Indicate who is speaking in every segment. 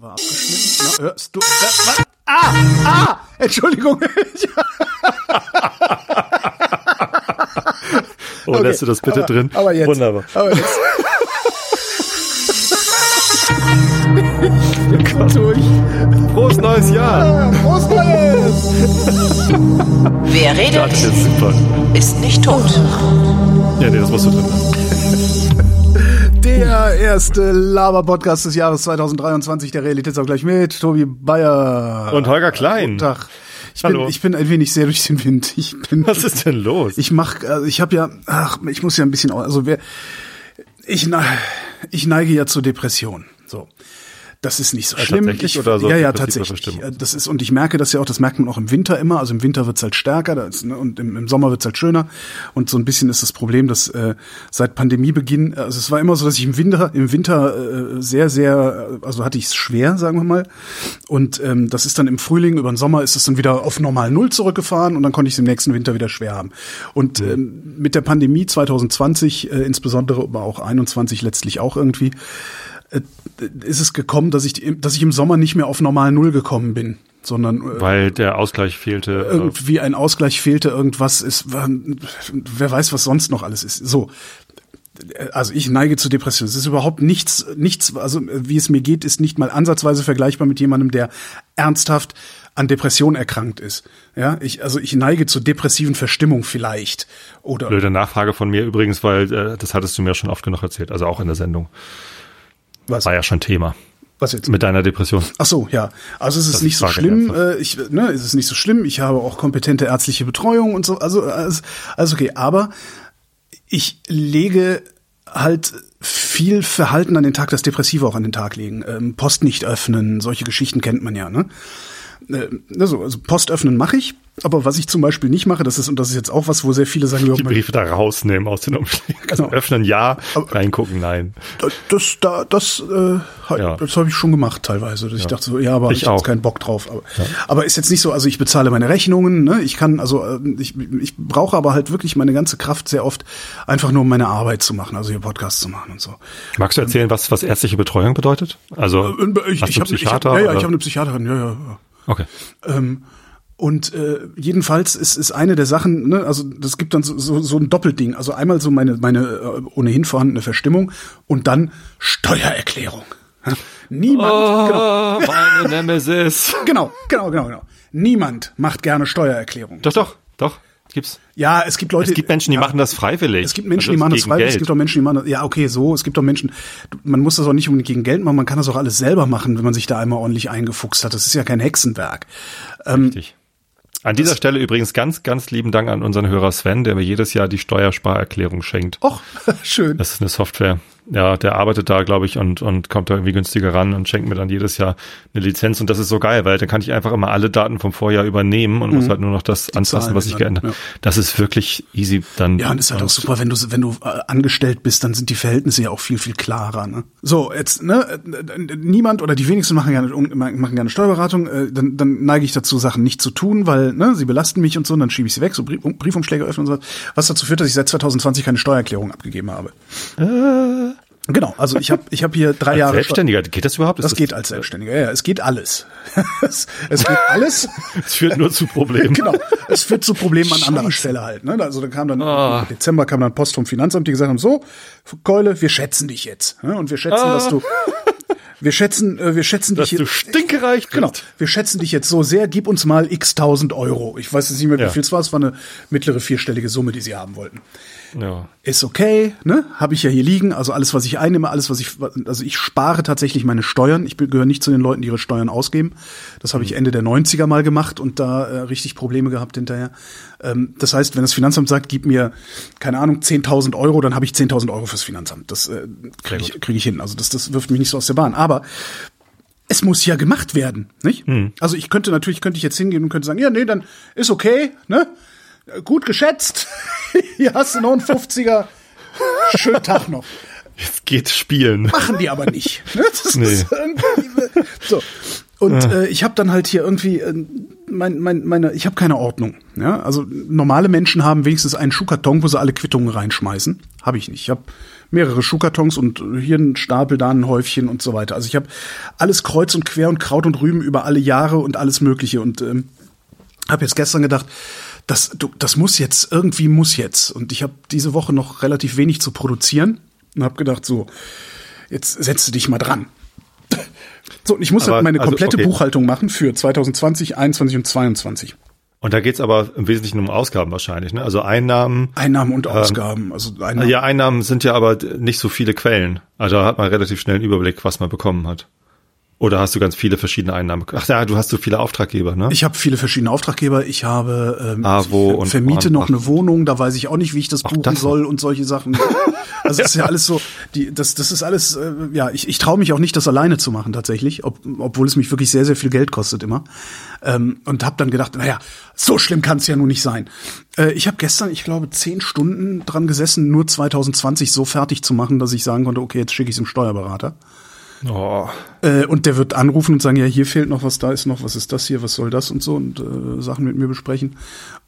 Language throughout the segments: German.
Speaker 1: war abgeschnitten. Na, hörst du? Was? Ah! Ah! Entschuldigung.
Speaker 2: oh, okay, lässt du das bitte
Speaker 1: aber,
Speaker 2: drin?
Speaker 1: Aber jetzt.
Speaker 2: Wunderbar.
Speaker 1: Aber jetzt. durch.
Speaker 2: Prost neues Jahr.
Speaker 1: Prost neues.
Speaker 3: Wer redet,
Speaker 2: Das ist super.
Speaker 3: ist nicht tot.
Speaker 2: Ja, nee, das musst du drin.
Speaker 1: Erste Laber-Podcast des Jahres 2023, der Realitätsabgleich mit Tobi Bayer.
Speaker 2: Und Holger Klein.
Speaker 1: Guten Tag. Ich
Speaker 2: Hallo.
Speaker 1: bin, ich bin ein wenig sehr durch den Wind. Ich bin,
Speaker 2: Was ist denn los?
Speaker 1: ich mach, also ich habe ja, ach, ich muss ja ein bisschen, also wer, ich, ne- ich neige ja zur Depression. So. Das ist nicht so
Speaker 2: Ja,
Speaker 1: schlimm.
Speaker 2: tatsächlich
Speaker 1: ich,
Speaker 2: oder so
Speaker 1: ja, ja, tatsächlich. Das ist, und ich merke das ja auch, das merkt man auch im Winter immer. Also im Winter wird's halt stärker da ist, ne, und im, im Sommer wird's halt schöner. Und so ein bisschen ist das Problem, dass äh, seit Pandemiebeginn, also es war immer so, dass ich im Winter, im Winter äh, sehr, sehr, also hatte ich es schwer, sagen wir mal. Und ähm, das ist dann im Frühling, über den Sommer ist es dann wieder auf normal Null zurückgefahren und dann konnte ich es im nächsten Winter wieder schwer haben. Und ähm, mit der Pandemie 2020, äh, insbesondere, aber auch 21 letztlich auch irgendwie, ist es gekommen, dass ich, dass ich im Sommer nicht mehr auf normal Null gekommen bin, sondern äh,
Speaker 2: Weil der Ausgleich fehlte. äh,
Speaker 1: irgendwie ein Ausgleich fehlte, irgendwas ist, wer weiß, was sonst noch alles ist. So. Also ich neige zu Depression. Es ist überhaupt nichts, nichts, also wie es mir geht, ist nicht mal ansatzweise vergleichbar mit jemandem, der ernsthaft an Depression erkrankt ist. Ja, ich, also ich neige zur depressiven Verstimmung vielleicht. Oder
Speaker 2: Blöde Nachfrage von mir übrigens, weil äh, das hattest du mir schon oft genug erzählt, also auch in der Sendung.
Speaker 1: Was?
Speaker 2: War ja schon Thema
Speaker 1: Was jetzt?
Speaker 2: mit deiner Depression.
Speaker 1: Ach so, ja. Also es ist
Speaker 2: Das
Speaker 1: nicht so schlimm.
Speaker 2: einfach.
Speaker 1: Äh, ich, ne, es ist nicht so schlimm. Ich habe auch kompetente ärztliche Betreuung und so. Also alles, alles okay. Aber ich lege halt viel Verhalten an den Tag, das Depressive auch an den Tag legen. Ähm, Post nicht öffnen, solche Geschichten kennt man ja. Ne? Äh, also, also Post öffnen mache ich. Aber was ich zum Beispiel nicht mache, das ist, und das ist jetzt auch was, wo sehr viele sagen, ja,
Speaker 2: Die Briefe da rausnehmen aus den Umschlägen. Also
Speaker 1: Genau.
Speaker 2: öffnen ja,
Speaker 1: Aber-
Speaker 2: reingucken nein.
Speaker 1: Das, da, das, äh,
Speaker 2: Ja.
Speaker 1: das habe ich schon gemacht teilweise. Ich dachte so, ja, aber
Speaker 2: Ich
Speaker 1: ich, habe keinen Bock drauf. Aber, aber ist jetzt nicht so, also ich bezahle meine Rechnungen, ne? Ich kann, also äh, ich, ich brauche aber halt wirklich meine ganze Kraft sehr oft einfach nur um meine Arbeit zu machen, also hier Podcasts zu machen und so.
Speaker 2: Magst du erzählen, was, was ärztliche Betreuung bedeutet? Also
Speaker 1: Äh, Ich,
Speaker 2: hast
Speaker 1: ich habe ich hab,
Speaker 2: Psychiater?
Speaker 1: ja, ja, ich habe eine Psychiaterin, ja, ja.
Speaker 2: Okay.
Speaker 1: Ähm, und äh, jedenfalls ist, ist eine der Sachen, ne, also das gibt dann so, so, so ein Doppelding. Also einmal so meine, meine äh, ohnehin vorhandene Verstimmung und dann Steuererklärung. Niemand, genau,
Speaker 2: Oh, meine Nemesis.
Speaker 1: genau, genau, genau, genau. Niemand macht gerne Steuererklärung.
Speaker 2: Doch, doch, doch. Gibt's.
Speaker 1: Ja, es gibt Leute.
Speaker 2: Es gibt Menschen, die
Speaker 1: ja,
Speaker 2: machen das freiwillig.
Speaker 1: Es gibt Menschen,
Speaker 2: Also
Speaker 1: die machen das freiwillig. Es
Speaker 2: Geld.
Speaker 1: gibt auch Menschen, die machen das. Ja, okay, so. Es gibt auch Menschen. Man muss das auch nicht unbedingt gegen Geld machen. Man kann das auch alles selber machen, wenn man sich da einmal ordentlich eingefuchst hat. Das ist ja kein Hexenwerk. Ähm,
Speaker 2: Richtig. An dieser Stelle übrigens ganz, ganz lieben Dank an unseren Hörer Sven, der mir jedes Jahr die Steuersparerklärung schenkt.
Speaker 1: Och, schön.
Speaker 2: Das ist eine Software. Ja, der arbeitet da, glaube ich, und, und kommt da irgendwie günstiger ran und schenkt mir dann jedes Jahr eine Lizenz. Und das ist so geil, weil dann kann ich einfach immer alle Daten vom Vorjahr übernehmen und muss halt nur noch das anpassen, was ich
Speaker 1: Mhm. Zahlen
Speaker 2: geändert habe. Das ist wirklich easy dann.
Speaker 1: Ja, und ist halt auch super, wenn du wenn du äh, angestellt bist, dann sind die Verhältnisse ja auch viel viel klarer. Ne? So jetzt ne äh, äh, niemand oder die wenigsten machen gerne machen gerne Steuerberatung. Äh, dann, dann neige ich dazu, Sachen nicht zu tun, weil ne sie belasten mich und so. Und dann schiebe ich sie weg, so Brief, Briefumschläge öffnen und so. Was dazu führt, dass ich seit 2020 keine Steuererklärung abgegeben habe. Genau, also ich habe ich habe hier drei
Speaker 2: Als
Speaker 1: Jahre
Speaker 2: Selbstständiger, geht das überhaupt?
Speaker 1: Das
Speaker 2: Ist
Speaker 1: geht als Selbstständiger, ja, es geht alles. es, es geht alles.
Speaker 2: Es führt nur zu Problemen.
Speaker 1: Genau. Es führt zu Problemen an anderer Stelle halt. Ne? Also da kam dann
Speaker 2: Ah.
Speaker 1: im Dezember kam dann Post vom Finanzamt, die gesagt haben: So, Keule, wir schätzen dich jetzt. Ne? Und wir schätzen, dass du, wir schätzen, äh, wir schätzen
Speaker 2: Dass
Speaker 1: dich
Speaker 2: du
Speaker 1: jetzt.
Speaker 2: stinkereich bist.
Speaker 1: Genau, wir schätzen dich jetzt so sehr, gib uns mal x tausend Euro. Ich weiß jetzt nicht mehr, wie
Speaker 2: Ja.
Speaker 1: viel es war, es war eine mittlere vierstellige Summe, die sie haben wollten.
Speaker 2: Ja.
Speaker 1: Ist okay, ne? Habe ich ja hier liegen. Also alles, was ich einnehme, alles, was ich, also ich spare tatsächlich meine Steuern. Ich gehöre nicht zu den Leuten, die ihre Steuern ausgeben. Das habe ich Ende der 90er mal gemacht und da äh, richtig Probleme gehabt hinterher. Ähm, das heißt, wenn das Finanzamt sagt, gib mir, keine Ahnung, 10.000 Euro, dann habe ich 10.000 Euro fürs Finanzamt. Das äh, kriege ich, krieg ich hin. Also das, das wirft mich nicht so aus der Bahn. Aber es muss ja gemacht werden, nicht? Also ich könnte natürlich, könnte ich jetzt hingehen und könnte sagen, ja, nee, dann ist okay, ne? Gut geschätzt. Hier hast du noch einen 50er. Schönen Tag noch.
Speaker 2: Jetzt geht's spielen.
Speaker 1: Machen die aber nicht. Ne? Das
Speaker 2: Nee.
Speaker 1: ist irgendwie, so. Und äh, ich habe dann halt hier irgendwie, äh, mein, mein, meine, ich habe keine Ordnung. Ja, also normale Menschen haben wenigstens einen Schuhkarton, wo sie alle Quittungen reinschmeißen. Habe ich nicht. Ich habe mehrere Schuhkartons und hier ein Stapel, da ein Häufchen und so weiter. Also ich habe alles kreuz und quer und Kraut und Rüben über alle Jahre und alles Mögliche und ähm, habe jetzt gestern gedacht, das, du, das muss jetzt, irgendwie muss jetzt. Und ich habe diese Woche noch relativ wenig zu produzieren und habe gedacht, so, jetzt setze dich mal dran. So, und ich muss
Speaker 2: Aber,
Speaker 1: halt meine
Speaker 2: also,
Speaker 1: komplette
Speaker 2: okay.
Speaker 1: Buchhaltung machen für 2020, 21 und 22.
Speaker 2: Und da geht's aber im Wesentlichen um Ausgaben wahrscheinlich, ne? Also Einnahmen.
Speaker 1: Einnahmen und Ausgaben. also Einnahmen.
Speaker 2: Ja, Einnahmen sind ja aber nicht so viele Quellen. Also da hat man relativ schnell einen Überblick, was man bekommen hat. Oder hast du ganz viele verschiedene Einnahmen? Ach ja, du hast so viele Auftraggeber, ne?
Speaker 1: Ich habe viele verschiedene Auftraggeber. Ich habe ähm,
Speaker 2: AWO
Speaker 1: ich
Speaker 2: und
Speaker 1: vermiete
Speaker 2: und-
Speaker 1: noch
Speaker 2: ach.
Speaker 1: eine Wohnung. Da weiß ich auch nicht, wie ich das buchen
Speaker 2: das
Speaker 1: soll und solche Sachen. Also es ist ja alles so. Die, das, das ist alles. Äh, ja, ich, ich traue mich auch nicht, das alleine zu machen tatsächlich, ob, obwohl es mich wirklich sehr, sehr viel Geld kostet immer. Ähm, und habe dann gedacht, naja, so schlimm kann es ja nun nicht sein. Äh, ich habe gestern, ich glaube, zehn Stunden dran gesessen, nur 2020 so fertig zu machen, dass ich sagen konnte, okay, jetzt schicke ich es dem Steuerberater.
Speaker 2: Oh,
Speaker 1: Äh, und der wird anrufen und sagen, ja, hier fehlt noch was, da ist noch, was ist das hier, was soll das und so und äh, Sachen mit mir besprechen.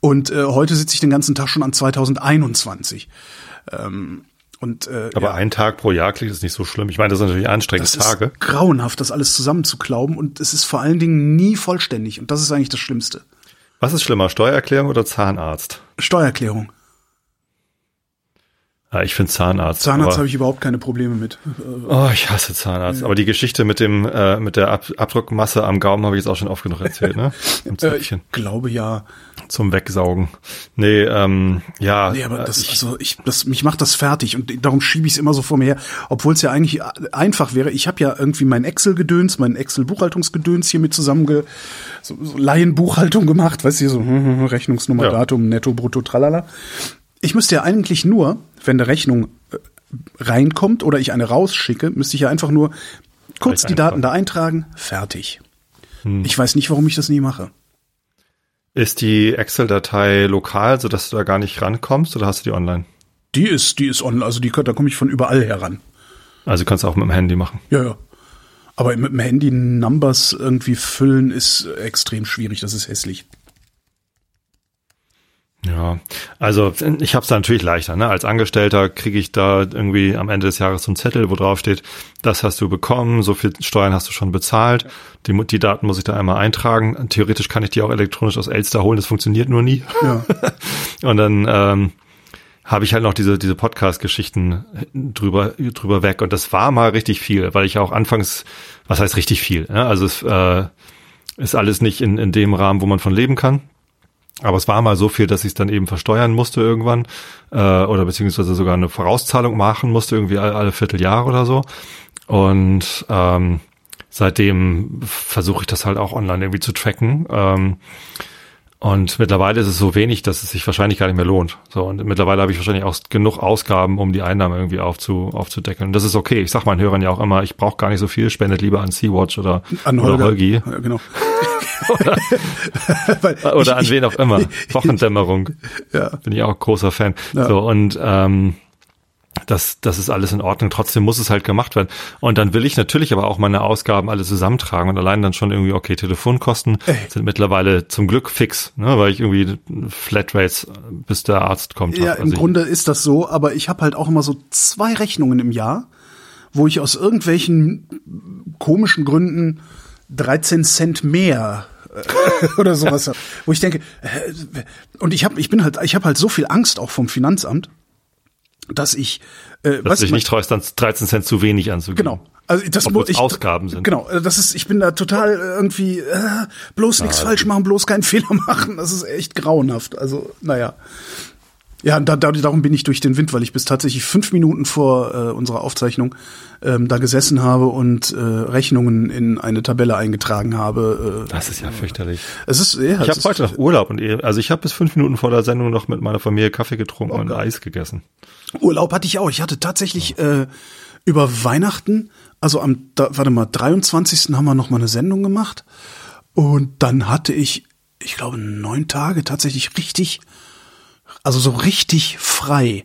Speaker 1: Und äh, heute sitze ich den ganzen Tag schon an 2021. Ähm, und äh,
Speaker 2: aber
Speaker 1: ja,
Speaker 2: ein Tag pro Jahr klingt das nicht so schlimm. Ich meine, das sind natürlich anstrengende
Speaker 1: das
Speaker 2: Tage.
Speaker 1: ist grauenhaft, das alles zusammenzuklauben und es ist vor allen Dingen nie vollständig und das ist eigentlich das Schlimmste.
Speaker 2: Was ist schlimmer, Steuererklärung oder Zahnarzt?
Speaker 1: Steuererklärung.
Speaker 2: Ja, ich finde Zahnarzt.
Speaker 1: Zahnarzt habe ich überhaupt keine Probleme mit.
Speaker 2: Oh, ich hasse Zahnarzt. Aber die Geschichte mit dem äh, mit der Ab Abdruckmasse am Gaumen habe ich jetzt auch schon oft genug erzählt, ne? Im
Speaker 1: Äh, ich glaube ja.
Speaker 2: zum Wegsaugen. Nee, ähm, ja.
Speaker 1: Nee, aber das,
Speaker 2: ich,
Speaker 1: also ich, das, mich macht das fertig und darum schiebe ich es immer so vor mir her, obwohl es ja eigentlich einfach wäre. Ich habe ja irgendwie mein Excel-Gedöns, mein Excel-Buchhaltungsgedöns hier mit zusammenge, so, so Laienbuchhaltung gemacht, weißt du, so hm, hm, Rechnungsnummer,
Speaker 2: Ja.
Speaker 1: Datum, Netto, Brutto, tralala. Ich müsste ja eigentlich nur, wenn eine Rechnung äh, reinkommt oder ich eine rausschicke, müsste ich ja einfach nur kurz die Daten da eintragen, fertig.
Speaker 2: Hm.
Speaker 1: Ich weiß nicht, warum ich das nie mache.
Speaker 2: ist die Excel-Datei lokal, sodass du da gar nicht rankommst, oder hast du die online?
Speaker 1: Die ist, die ist online, also die, da komme ich von überall heran.
Speaker 2: Also kannst du auch mit dem Handy machen.
Speaker 1: Ja, ja. Aber mit dem Handy Numbers irgendwie füllen ist extrem schwierig, das ist hässlich.
Speaker 2: Ja, also ich habe es da natürlich leichter. Ne? Als Angestellter kriege ich da irgendwie am Ende des Jahres so einen Zettel, wo drauf steht, das hast du bekommen, so viel Steuern hast du schon bezahlt. Die, die Daten muss ich da einmal eintragen. Theoretisch kann ich die auch elektronisch aus Elster holen, das funktioniert nur nie.
Speaker 1: Ja.
Speaker 2: Und dann ähm, habe ich halt noch diese, diese Podcast-Geschichten drüber, drüber weg. Und das war mal richtig viel, weil ich auch anfangs, was heißt richtig viel? Ne? Also es äh, ist alles nicht in, in dem Rahmen, wo man von leben kann. Aber es war mal so viel, dass ich es dann eben versteuern musste irgendwann äh, oder beziehungsweise sogar eine Vorauszahlung machen musste, irgendwie alle, alle Vierteljahre oder so. Und ähm, seitdem versuche ich das halt auch online irgendwie zu tracken. Ähm, und mittlerweile ist es so wenig, dass es sich wahrscheinlich gar nicht mehr lohnt. So, und mittlerweile habe ich wahrscheinlich auch genug Ausgaben, um die Einnahmen irgendwie aufzu, aufzudeckeln. Und das ist okay. Ich sag meinen Hörern ja auch immer, ich brauche gar nicht so viel, spendet lieber an Sea-Watch oder,
Speaker 1: An
Speaker 2: oder
Speaker 1: Holger.
Speaker 2: Holgi.
Speaker 1: Ja, genau.
Speaker 2: Oder an
Speaker 1: ich,
Speaker 2: wen auch immer. Wochendämmerung.
Speaker 1: Ja.
Speaker 2: Bin ich auch großer Fan.
Speaker 1: Ja.
Speaker 2: So, und ähm, das, das ist alles in Ordnung. Trotzdem muss es halt gemacht werden. Und dann will ich natürlich aber auch meine Ausgaben alle zusammentragen und allein dann schon irgendwie, okay, Telefonkosten
Speaker 1: Ey.
Speaker 2: sind mittlerweile zum Glück fix, ne, weil ich irgendwie Flatrates, bis der Arzt kommt.
Speaker 1: Ja,
Speaker 2: hab.
Speaker 1: im Grunde ist das so, aber ich habe halt auch immer so zwei Rechnungen im Jahr, wo ich aus irgendwelchen komischen Gründen 13 Cent mehr äh, oder sowas hab. Wo ich denke, äh, und ich habe ich bin halt ich habe halt so viel Angst auch vom Finanzamt, dass ich äh,
Speaker 2: dass
Speaker 1: was ich
Speaker 2: nicht traust, dann 13 Cent zu wenig anzugeben.
Speaker 1: Genau. Also das muss ich
Speaker 2: Ausgaben sind.
Speaker 1: Genau, äh, das ist ich bin da total irgendwie äh, bloß nichts falsch machen, bloß keinen Fehler machen. Das ist echt grauenhaft. Also, naja. Ja, da, da, darum bin ich durch den Wind, weil ich bis tatsächlich fünf Minuten vor äh, unserer Aufzeichnung ähm, da gesessen habe und äh, Rechnungen in eine Tabelle eingetragen habe. Äh,
Speaker 2: Das ist ja fürchterlich.
Speaker 1: es ist, ja,
Speaker 2: Ich habe heute noch Urlaub und also ich habe bis fünf Minuten vor der Sendung noch mit meiner Familie Kaffee getrunken und Eis gegessen.
Speaker 1: Urlaub hatte ich auch. Ich hatte tatsächlich äh, über Weihnachten, also am, da, warte mal, 23. haben wir noch mal eine Sendung gemacht. Und dann hatte ich, ich glaube, neun Tage tatsächlich richtig, also so richtig frei.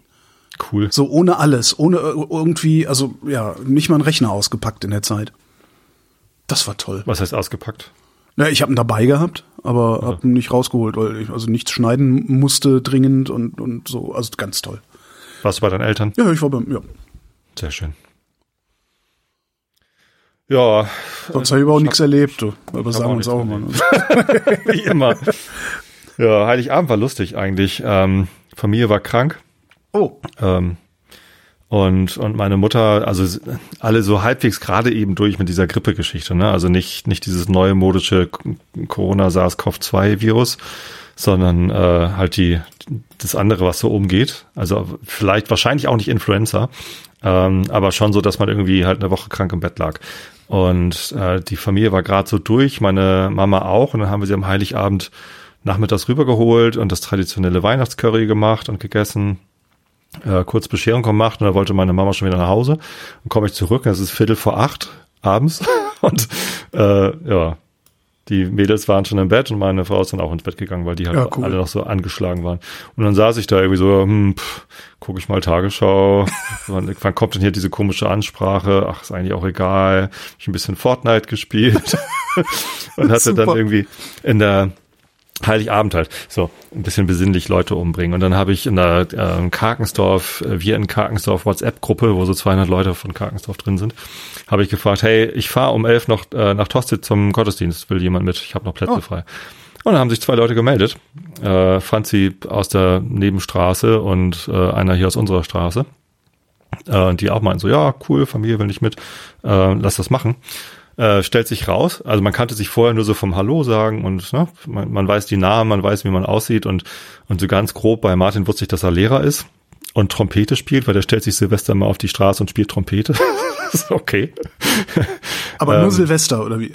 Speaker 2: Cool.
Speaker 1: So ohne alles, ohne ir- irgendwie, also ja, nicht mal einen Rechner ausgepackt in der Zeit. Das war toll.
Speaker 2: Was heißt ausgepackt?
Speaker 1: Ja, ich habe ihn dabei gehabt, aber hab ihn nicht rausgeholt, weil ich also nichts schneiden musste dringend und, und so. Also ganz toll.
Speaker 2: Warst du bei deinen Eltern?
Speaker 1: Ja, ich war beim, ja.
Speaker 2: Sehr schön. Ja,
Speaker 1: Sonst habe ich aber auch nichts erlebt, du. Aber sagen wir uns auch Ne?
Speaker 2: wie immer. Ja, Heiligabend war lustig eigentlich. Ähm, Familie war krank.
Speaker 1: Oh,
Speaker 2: Ähm, und, und meine Mutter, also alle so halbwegs gerade eben durch mit dieser Grippegeschichte, ne? Also nicht, nicht dieses neue modische K- Corona-SARS-CoV-2-Virus, sondern äh, halt die, das andere, was so umgeht. Also vielleicht wahrscheinlich auch nicht Influenza, ähm, aber schon so, dass man irgendwie halt eine Woche krank im Bett lag. Und äh, die Familie war gerade so durch, meine Mama auch, und dann haben wir sie am Heiligabend nachmittags rübergeholt und das traditionelle Weihnachtscurry gemacht und gegessen äh, kurz Bescherung gemacht und da wollte meine Mama schon wieder nach Hause. Dann komme ich zurück, und es ist Viertel vor acht abends und äh, ja, die Mädels waren schon im Bett und meine Frau ist dann auch ins Bett gegangen, weil die halt
Speaker 1: Ja, cool.
Speaker 2: alle noch so angeschlagen waren. Und dann saß ich da irgendwie so, hm, gucke ich mal Tagesschau, wann, wann kommt denn hier diese komische Ansprache? Ach, ist eigentlich auch egal. Hab Ich ein bisschen Fortnite gespielt und hatte dann
Speaker 1: Super.
Speaker 2: irgendwie in der Heiligabend halt. So, ein bisschen besinnlich Leute umbringen. Und dann habe ich in der ähm, Karkensdorf, äh, wir in Karkensdorf WhatsApp-Gruppe, wo so 200 Leute von Karkensdorf drin sind, habe ich gefragt, hey, ich fahre um elf noch äh, nach Tosted zum Gottesdienst, will jemand mit? Ich habe noch Plätze
Speaker 1: Oh.
Speaker 2: frei. Und dann haben sich zwei Leute gemeldet. Äh, Franzi aus der Nebenstraße und äh, einer hier aus unserer Straße. Äh, die auch meinten so, ja, cool, Familie will nicht mit, äh, lass das machen. Äh, stellt sich raus, also man kannte sich vorher nur so vom Hallo sagen und ne, man, man weiß die Namen, man weiß, wie man aussieht und, und so ganz grob bei Martin wusste ich, dass er Lehrer ist und Trompete spielt, weil der stellt sich Silvester mal auf die Straße und spielt Trompete. Okay.
Speaker 1: aber
Speaker 2: Ähm,
Speaker 1: nur Silvester, oder wie?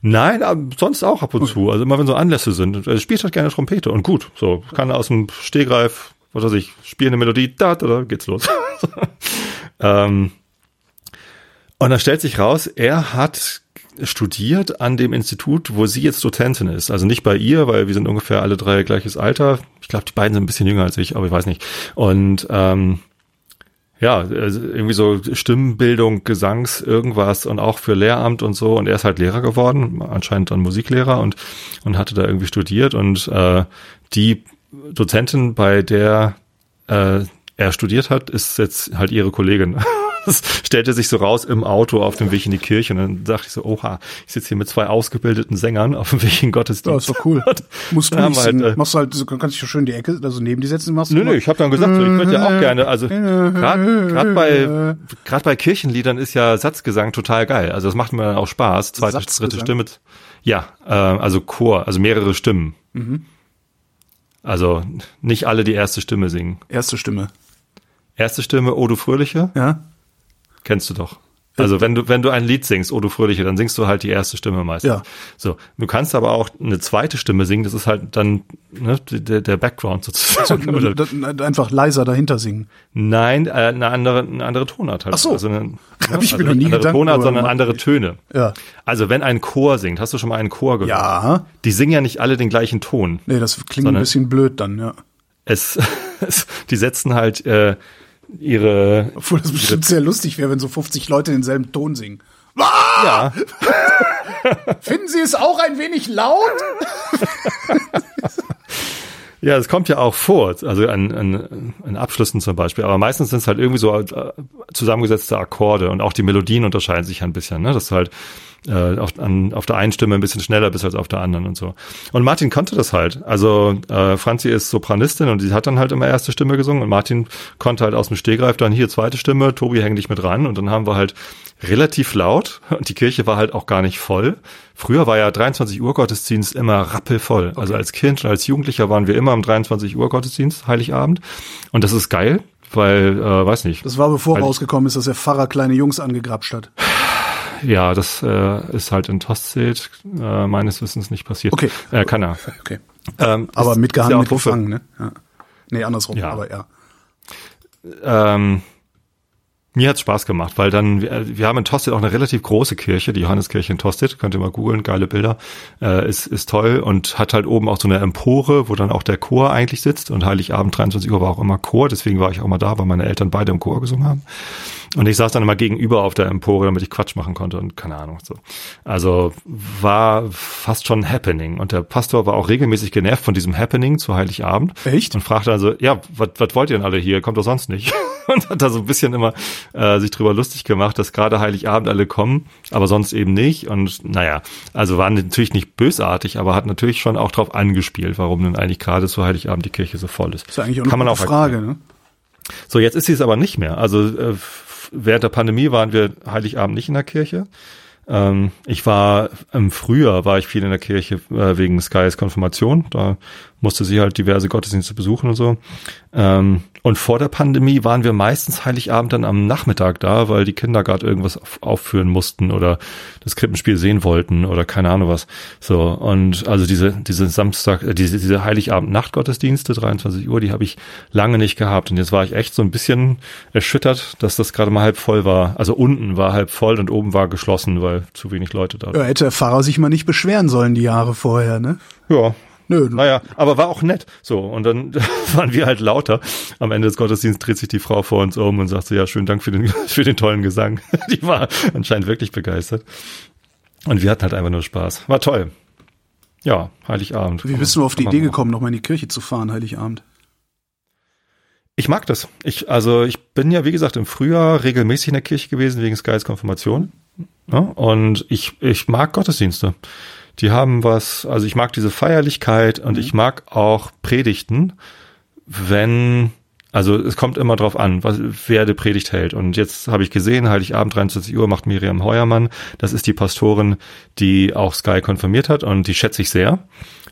Speaker 2: Nein, aber sonst auch ab und zu. Also immer wenn so Anlässe sind. Er spielt halt gerne Trompete und gut. So, kann er aus dem Stehgreif, was weiß ich, spielen eine Melodie, da, da, da geht's los. ähm, und dann stellt sich raus, er hat studiert an dem Institut, wo sie jetzt Dozentin ist. Also nicht bei ihr, weil wir sind ungefähr alle drei gleiches Alter. Ich glaube, die beiden sind ein bisschen jünger als ich, aber ich weiß nicht. Und ähm, ja, also irgendwie so Stimmbildung, Gesangs, irgendwas und auch für Lehramt und so. Und er ist halt Lehrer geworden, anscheinend dann Musiklehrer und, und hatte da irgendwie studiert. Und äh, die Dozentin, bei der äh, er studiert hat, ist jetzt halt ihre Kollegin. Das stellte sich so raus im Auto auf dem Weg in die Kirche und dann dachte ich so, oha, ich sitze hier mit zwei ausgebildeten Sängern auf dem Weg in den
Speaker 1: Ja,
Speaker 2: Gottesdienst.
Speaker 1: ist doch cool. Musst du nicht
Speaker 2: halt, äh,
Speaker 1: machst du halt, kannst dich so schön die Ecke, also neben die setzen, machst du
Speaker 2: Nö, nö, ich habe dann gesagt, so, ich würde ja auch gerne, also gerade bei gerade bei Kirchenliedern ist ja Satzgesang total geil. Also das macht mir dann auch Spaß. Zweite,
Speaker 1: Satzgesang?
Speaker 2: dritte Stimme. Ja, äh, also Chor, also mehrere Stimmen.
Speaker 1: Mhm.
Speaker 2: Also nicht alle die erste Stimme singen.
Speaker 1: Erste Stimme.
Speaker 2: Erste Stimme, O du Fröhliche,
Speaker 1: Ja?
Speaker 2: Kennst du doch. Also wenn du wenn du ein Lied singst, O du Fröhliche, dann singst du halt die erste Stimme meistens.
Speaker 1: Ja.
Speaker 2: So, du kannst aber auch eine zweite Stimme singen. Das ist halt dann ne, der, der Background sozusagen.
Speaker 1: Da- einfach leiser dahinter singen.
Speaker 2: Nein, äh, eine andere, eine andere Tonart halt.
Speaker 1: Ach so.
Speaker 2: Also eine,
Speaker 1: Hab ich
Speaker 2: also
Speaker 1: mir noch nie
Speaker 2: andere
Speaker 1: Gedanken
Speaker 2: Tonart, sondern
Speaker 1: gemacht.
Speaker 2: andere Töne.
Speaker 1: Ja.
Speaker 2: Also wenn ein Chor singt, hast du schon mal einen Chor gehört?
Speaker 1: Ja.
Speaker 2: Die singen ja nicht alle den gleichen Ton.
Speaker 1: Nee, das klingt ein bisschen blöd dann, ja.
Speaker 2: Es, es die setzen halt äh, ihre
Speaker 1: Obwohl das bestimmt sehr lustig wäre, wenn so 50 Leute denselben Ton singen.
Speaker 2: ja,
Speaker 1: Finden Sie es auch ein wenig laut?
Speaker 2: ja, es kommt ja auch vor, also an, an, an Abschlüssen zum Beispiel, aber meistens sind es halt irgendwie so äh, zusammengesetzte Akkorde und auch die Melodien unterscheiden sich ein bisschen, ne? Das ist halt äh, auf, an, auf der einen Stimme ein bisschen schneller bist als auf der anderen und so. Und Martin konnte das halt. Also äh, Franzi ist Sopranistin und die hat dann halt immer erste Stimme gesungen und Martin konnte halt aus dem Stehgreif dann hier zweite Stimme, Tobi häng dich mit ran und dann haben wir halt relativ laut und die Kirche war halt auch gar nicht voll. Früher war ja 23 Uhr Gottesdienst immer rappelvoll. Also als Kind und als Jugendlicher waren wir immer am 23 Uhr Gottesdienst, Heiligabend. Und das ist geil, weil, äh, weiß nicht.
Speaker 1: Das war bevor
Speaker 2: ich-
Speaker 1: rausgekommen ist, dass der Pfarrer kleine Jungs angegrapscht hat.
Speaker 2: Ja, das äh, ist halt in Tosted äh, meines Wissens nicht passiert.
Speaker 1: Okay.
Speaker 2: Äh, kann er.
Speaker 1: Okay.
Speaker 2: Ähm,
Speaker 1: Aber
Speaker 2: ist-
Speaker 1: mit
Speaker 2: ist ja
Speaker 1: gefangen, ne? Ja. Nee, andersrum,
Speaker 2: Ja.
Speaker 1: aber ja.
Speaker 2: Ähm, Mir hat's Spaß gemacht, weil dann, wir, wir haben in Tosted auch eine relativ große Kirche, die Johanneskirche in Tosted, könnt ihr mal googeln, geile Bilder, äh, ist, ist toll und hat halt oben auch so eine Empore, wo dann auch der Chor eigentlich sitzt und Heiligabend 23 Uhr war auch immer Chor, deswegen war ich auch mal da, weil meine Eltern beide im Chor gesungen haben. Und ich saß dann immer gegenüber auf der Empore, damit ich Quatsch machen konnte und keine Ahnung so. Also war fast schon Happening und der Pastor war auch regelmäßig genervt von diesem Happening zu Heiligabend.
Speaker 1: Echt?
Speaker 2: Und fragte also, ja, was wollt ihr denn alle hier? Kommt doch sonst nicht. und hat da so ein bisschen immer äh, sich drüber lustig gemacht, dass gerade Heiligabend alle kommen, aber sonst eben nicht. Und naja, also waren natürlich nicht bösartig, aber hat natürlich schon auch drauf angespielt, warum denn eigentlich gerade zu Heiligabend die Kirche so voll ist.
Speaker 1: Das ist ja eigentlich auch
Speaker 2: Kann man auch
Speaker 1: Frage,
Speaker 2: erklären.
Speaker 1: ne?
Speaker 2: So, jetzt ist sie es aber nicht mehr. Also äh, während der Pandemie waren wir Heiligabend nicht in der Kirche. Ähm, ich war im Frühjahr war ich viel in der Kirche äh, wegen Skys Konfirmation. Da musste sie halt diverse Gottesdienste besuchen und so. Ähm, und vor der Pandemie waren wir meistens Heiligabend dann am Nachmittag da, weil die Kinder gerade irgendwas auf, aufführen mussten oder das Krippenspiel sehen wollten oder keine Ahnung was. So und also diese diese Samstag, äh, diese diese Heiligabend-Nachtgottesdienste 23 Uhr, die habe ich lange nicht gehabt und jetzt war ich echt so ein bisschen erschüttert, dass das gerade mal halb voll war. Also unten war halb voll und oben war geschlossen, weil zu wenig Leute da.
Speaker 1: Ja, hätte der Pfarrer sich mal nicht beschweren sollen die Jahre vorher, ne?
Speaker 2: Ja,
Speaker 1: Nö,
Speaker 2: Naja, aber war auch nett. So, und dann waren wir halt lauter. Am Ende des Gottesdienstes dreht sich die Frau vor uns um und sagt so, ja, schönen Dank für den, für den tollen Gesang. Die war anscheinend wirklich begeistert. Und wir hatten halt einfach nur Spaß. War toll. Ja, Heiligabend.
Speaker 1: Wie bist du auf die Idee gekommen, nochmal in die Kirche zu fahren, Heiligabend?
Speaker 2: Ich mag das. Ich, also ich bin ja, wie gesagt, im Frühjahr regelmäßig in der Kirche gewesen wegen Skys Konfirmation. Ja, und ich, ich mag Gottesdienste. Die haben was, also ich mag diese Feierlichkeit und ich mag auch Predigten, wenn, also es kommt immer drauf an, was, wer die Predigt hält. Und jetzt habe ich gesehen, Heiligabend 23 Uhr macht Miriam Heuermann. Das ist die Pastorin, die auch Sky konfirmiert hat und die schätze ich sehr.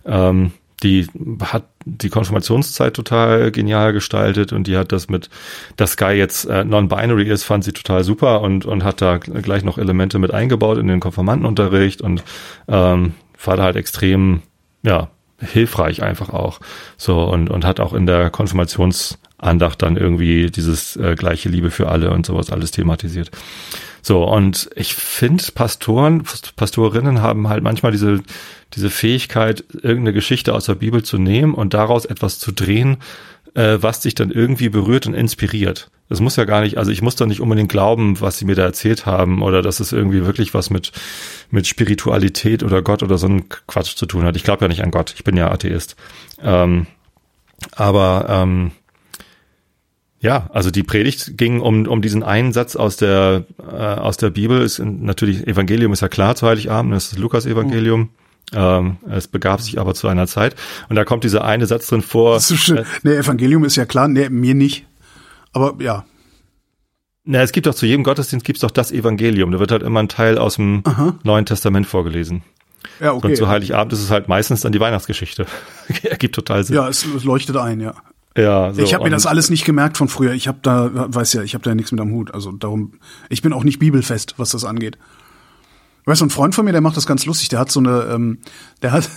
Speaker 2: Ähm, die hat die Konfirmationszeit total genial gestaltet und die hat das mit, dass Sky jetzt äh, non-binary ist, fand sie total super und, und hat da gleich noch Elemente mit eingebaut in den Konfirmandenunterricht und ähm, war da halt extrem, ja, hilfreich einfach auch. So und, und hat auch in der Konfirmationsandacht dann irgendwie dieses äh, gleiche Liebe für alle und sowas alles thematisiert. So, und ich finde, Pastoren, Pastorinnen haben halt manchmal diese, diese Fähigkeit, irgendeine Geschichte aus der Bibel zu nehmen und daraus etwas zu drehen, äh, was dich dann irgendwie berührt und inspiriert. Das muss ja gar nicht, also ich muss doch nicht unbedingt glauben, was sie mir da erzählt haben oder dass es irgendwie wirklich was mit, mit Spiritualität oder Gott oder so einem Quatsch zu tun hat. Ich glaube ja nicht an Gott, ich bin ja Atheist. Ähm, aber ähm, ja, also die Predigt ging um, um diesen einen Satz aus der, äh, aus der Bibel. Ist natürlich, Evangelium ist ja klar zu Heiligabend, das ist das Lukas-Evangelium. Ähm, es begab sich aber zu einer Zeit. Und da kommt dieser eine Satz drin vor.
Speaker 1: Das ist so schön. Nee, Evangelium ist ja klar, nee, mir nicht. Aber ja,
Speaker 2: Na, es gibt doch zu jedem Gottesdienst gibt's doch das Evangelium. Da wird halt immer ein Teil aus dem Neuen Testament vorgelesen.
Speaker 1: ja,
Speaker 2: Und
Speaker 1: okay.
Speaker 2: zu Heiligabend ist es halt meistens dann die Weihnachtsgeschichte. Ergibt total Sinn.
Speaker 1: Ja, es, es leuchtet ein, ja.
Speaker 2: Ja so,
Speaker 1: ich habe mir das alles nicht gemerkt von früher. Ich habe da, weiß ja, ich habe da nichts mit am Hut. Also darum, ich bin auch nicht bibelfest, was das angeht. Weißt du, ein Freund von mir, der macht das ganz lustig. Der hat so eine, ähm, der hat,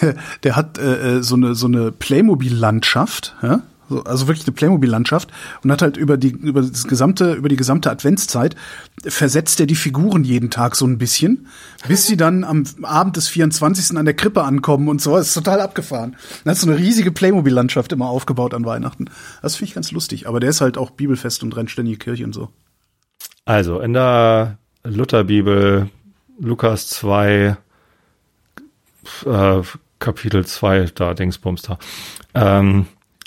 Speaker 1: der hat äh, äh, so eine so eine Playmobil-Landschaft, ja? So, also wirklich eine Playmobil-Landschaft und hat halt über die über das gesamte über die gesamte Adventszeit versetzt er die Figuren jeden Tag so ein bisschen, bis sie dann am Abend des 24. an der Krippe ankommen und so. Das ist total abgefahren. Dann hat so eine riesige Playmobil-Landschaft immer aufgebaut an Weihnachten. Das finde ich ganz lustig. Aber der ist halt auch bibelfest und rennt ständig in die Kirche und so.
Speaker 2: Also in der Lutherbibel, Lukas 2, äh, Kapitel 2, da Dingsbums da. Ähm,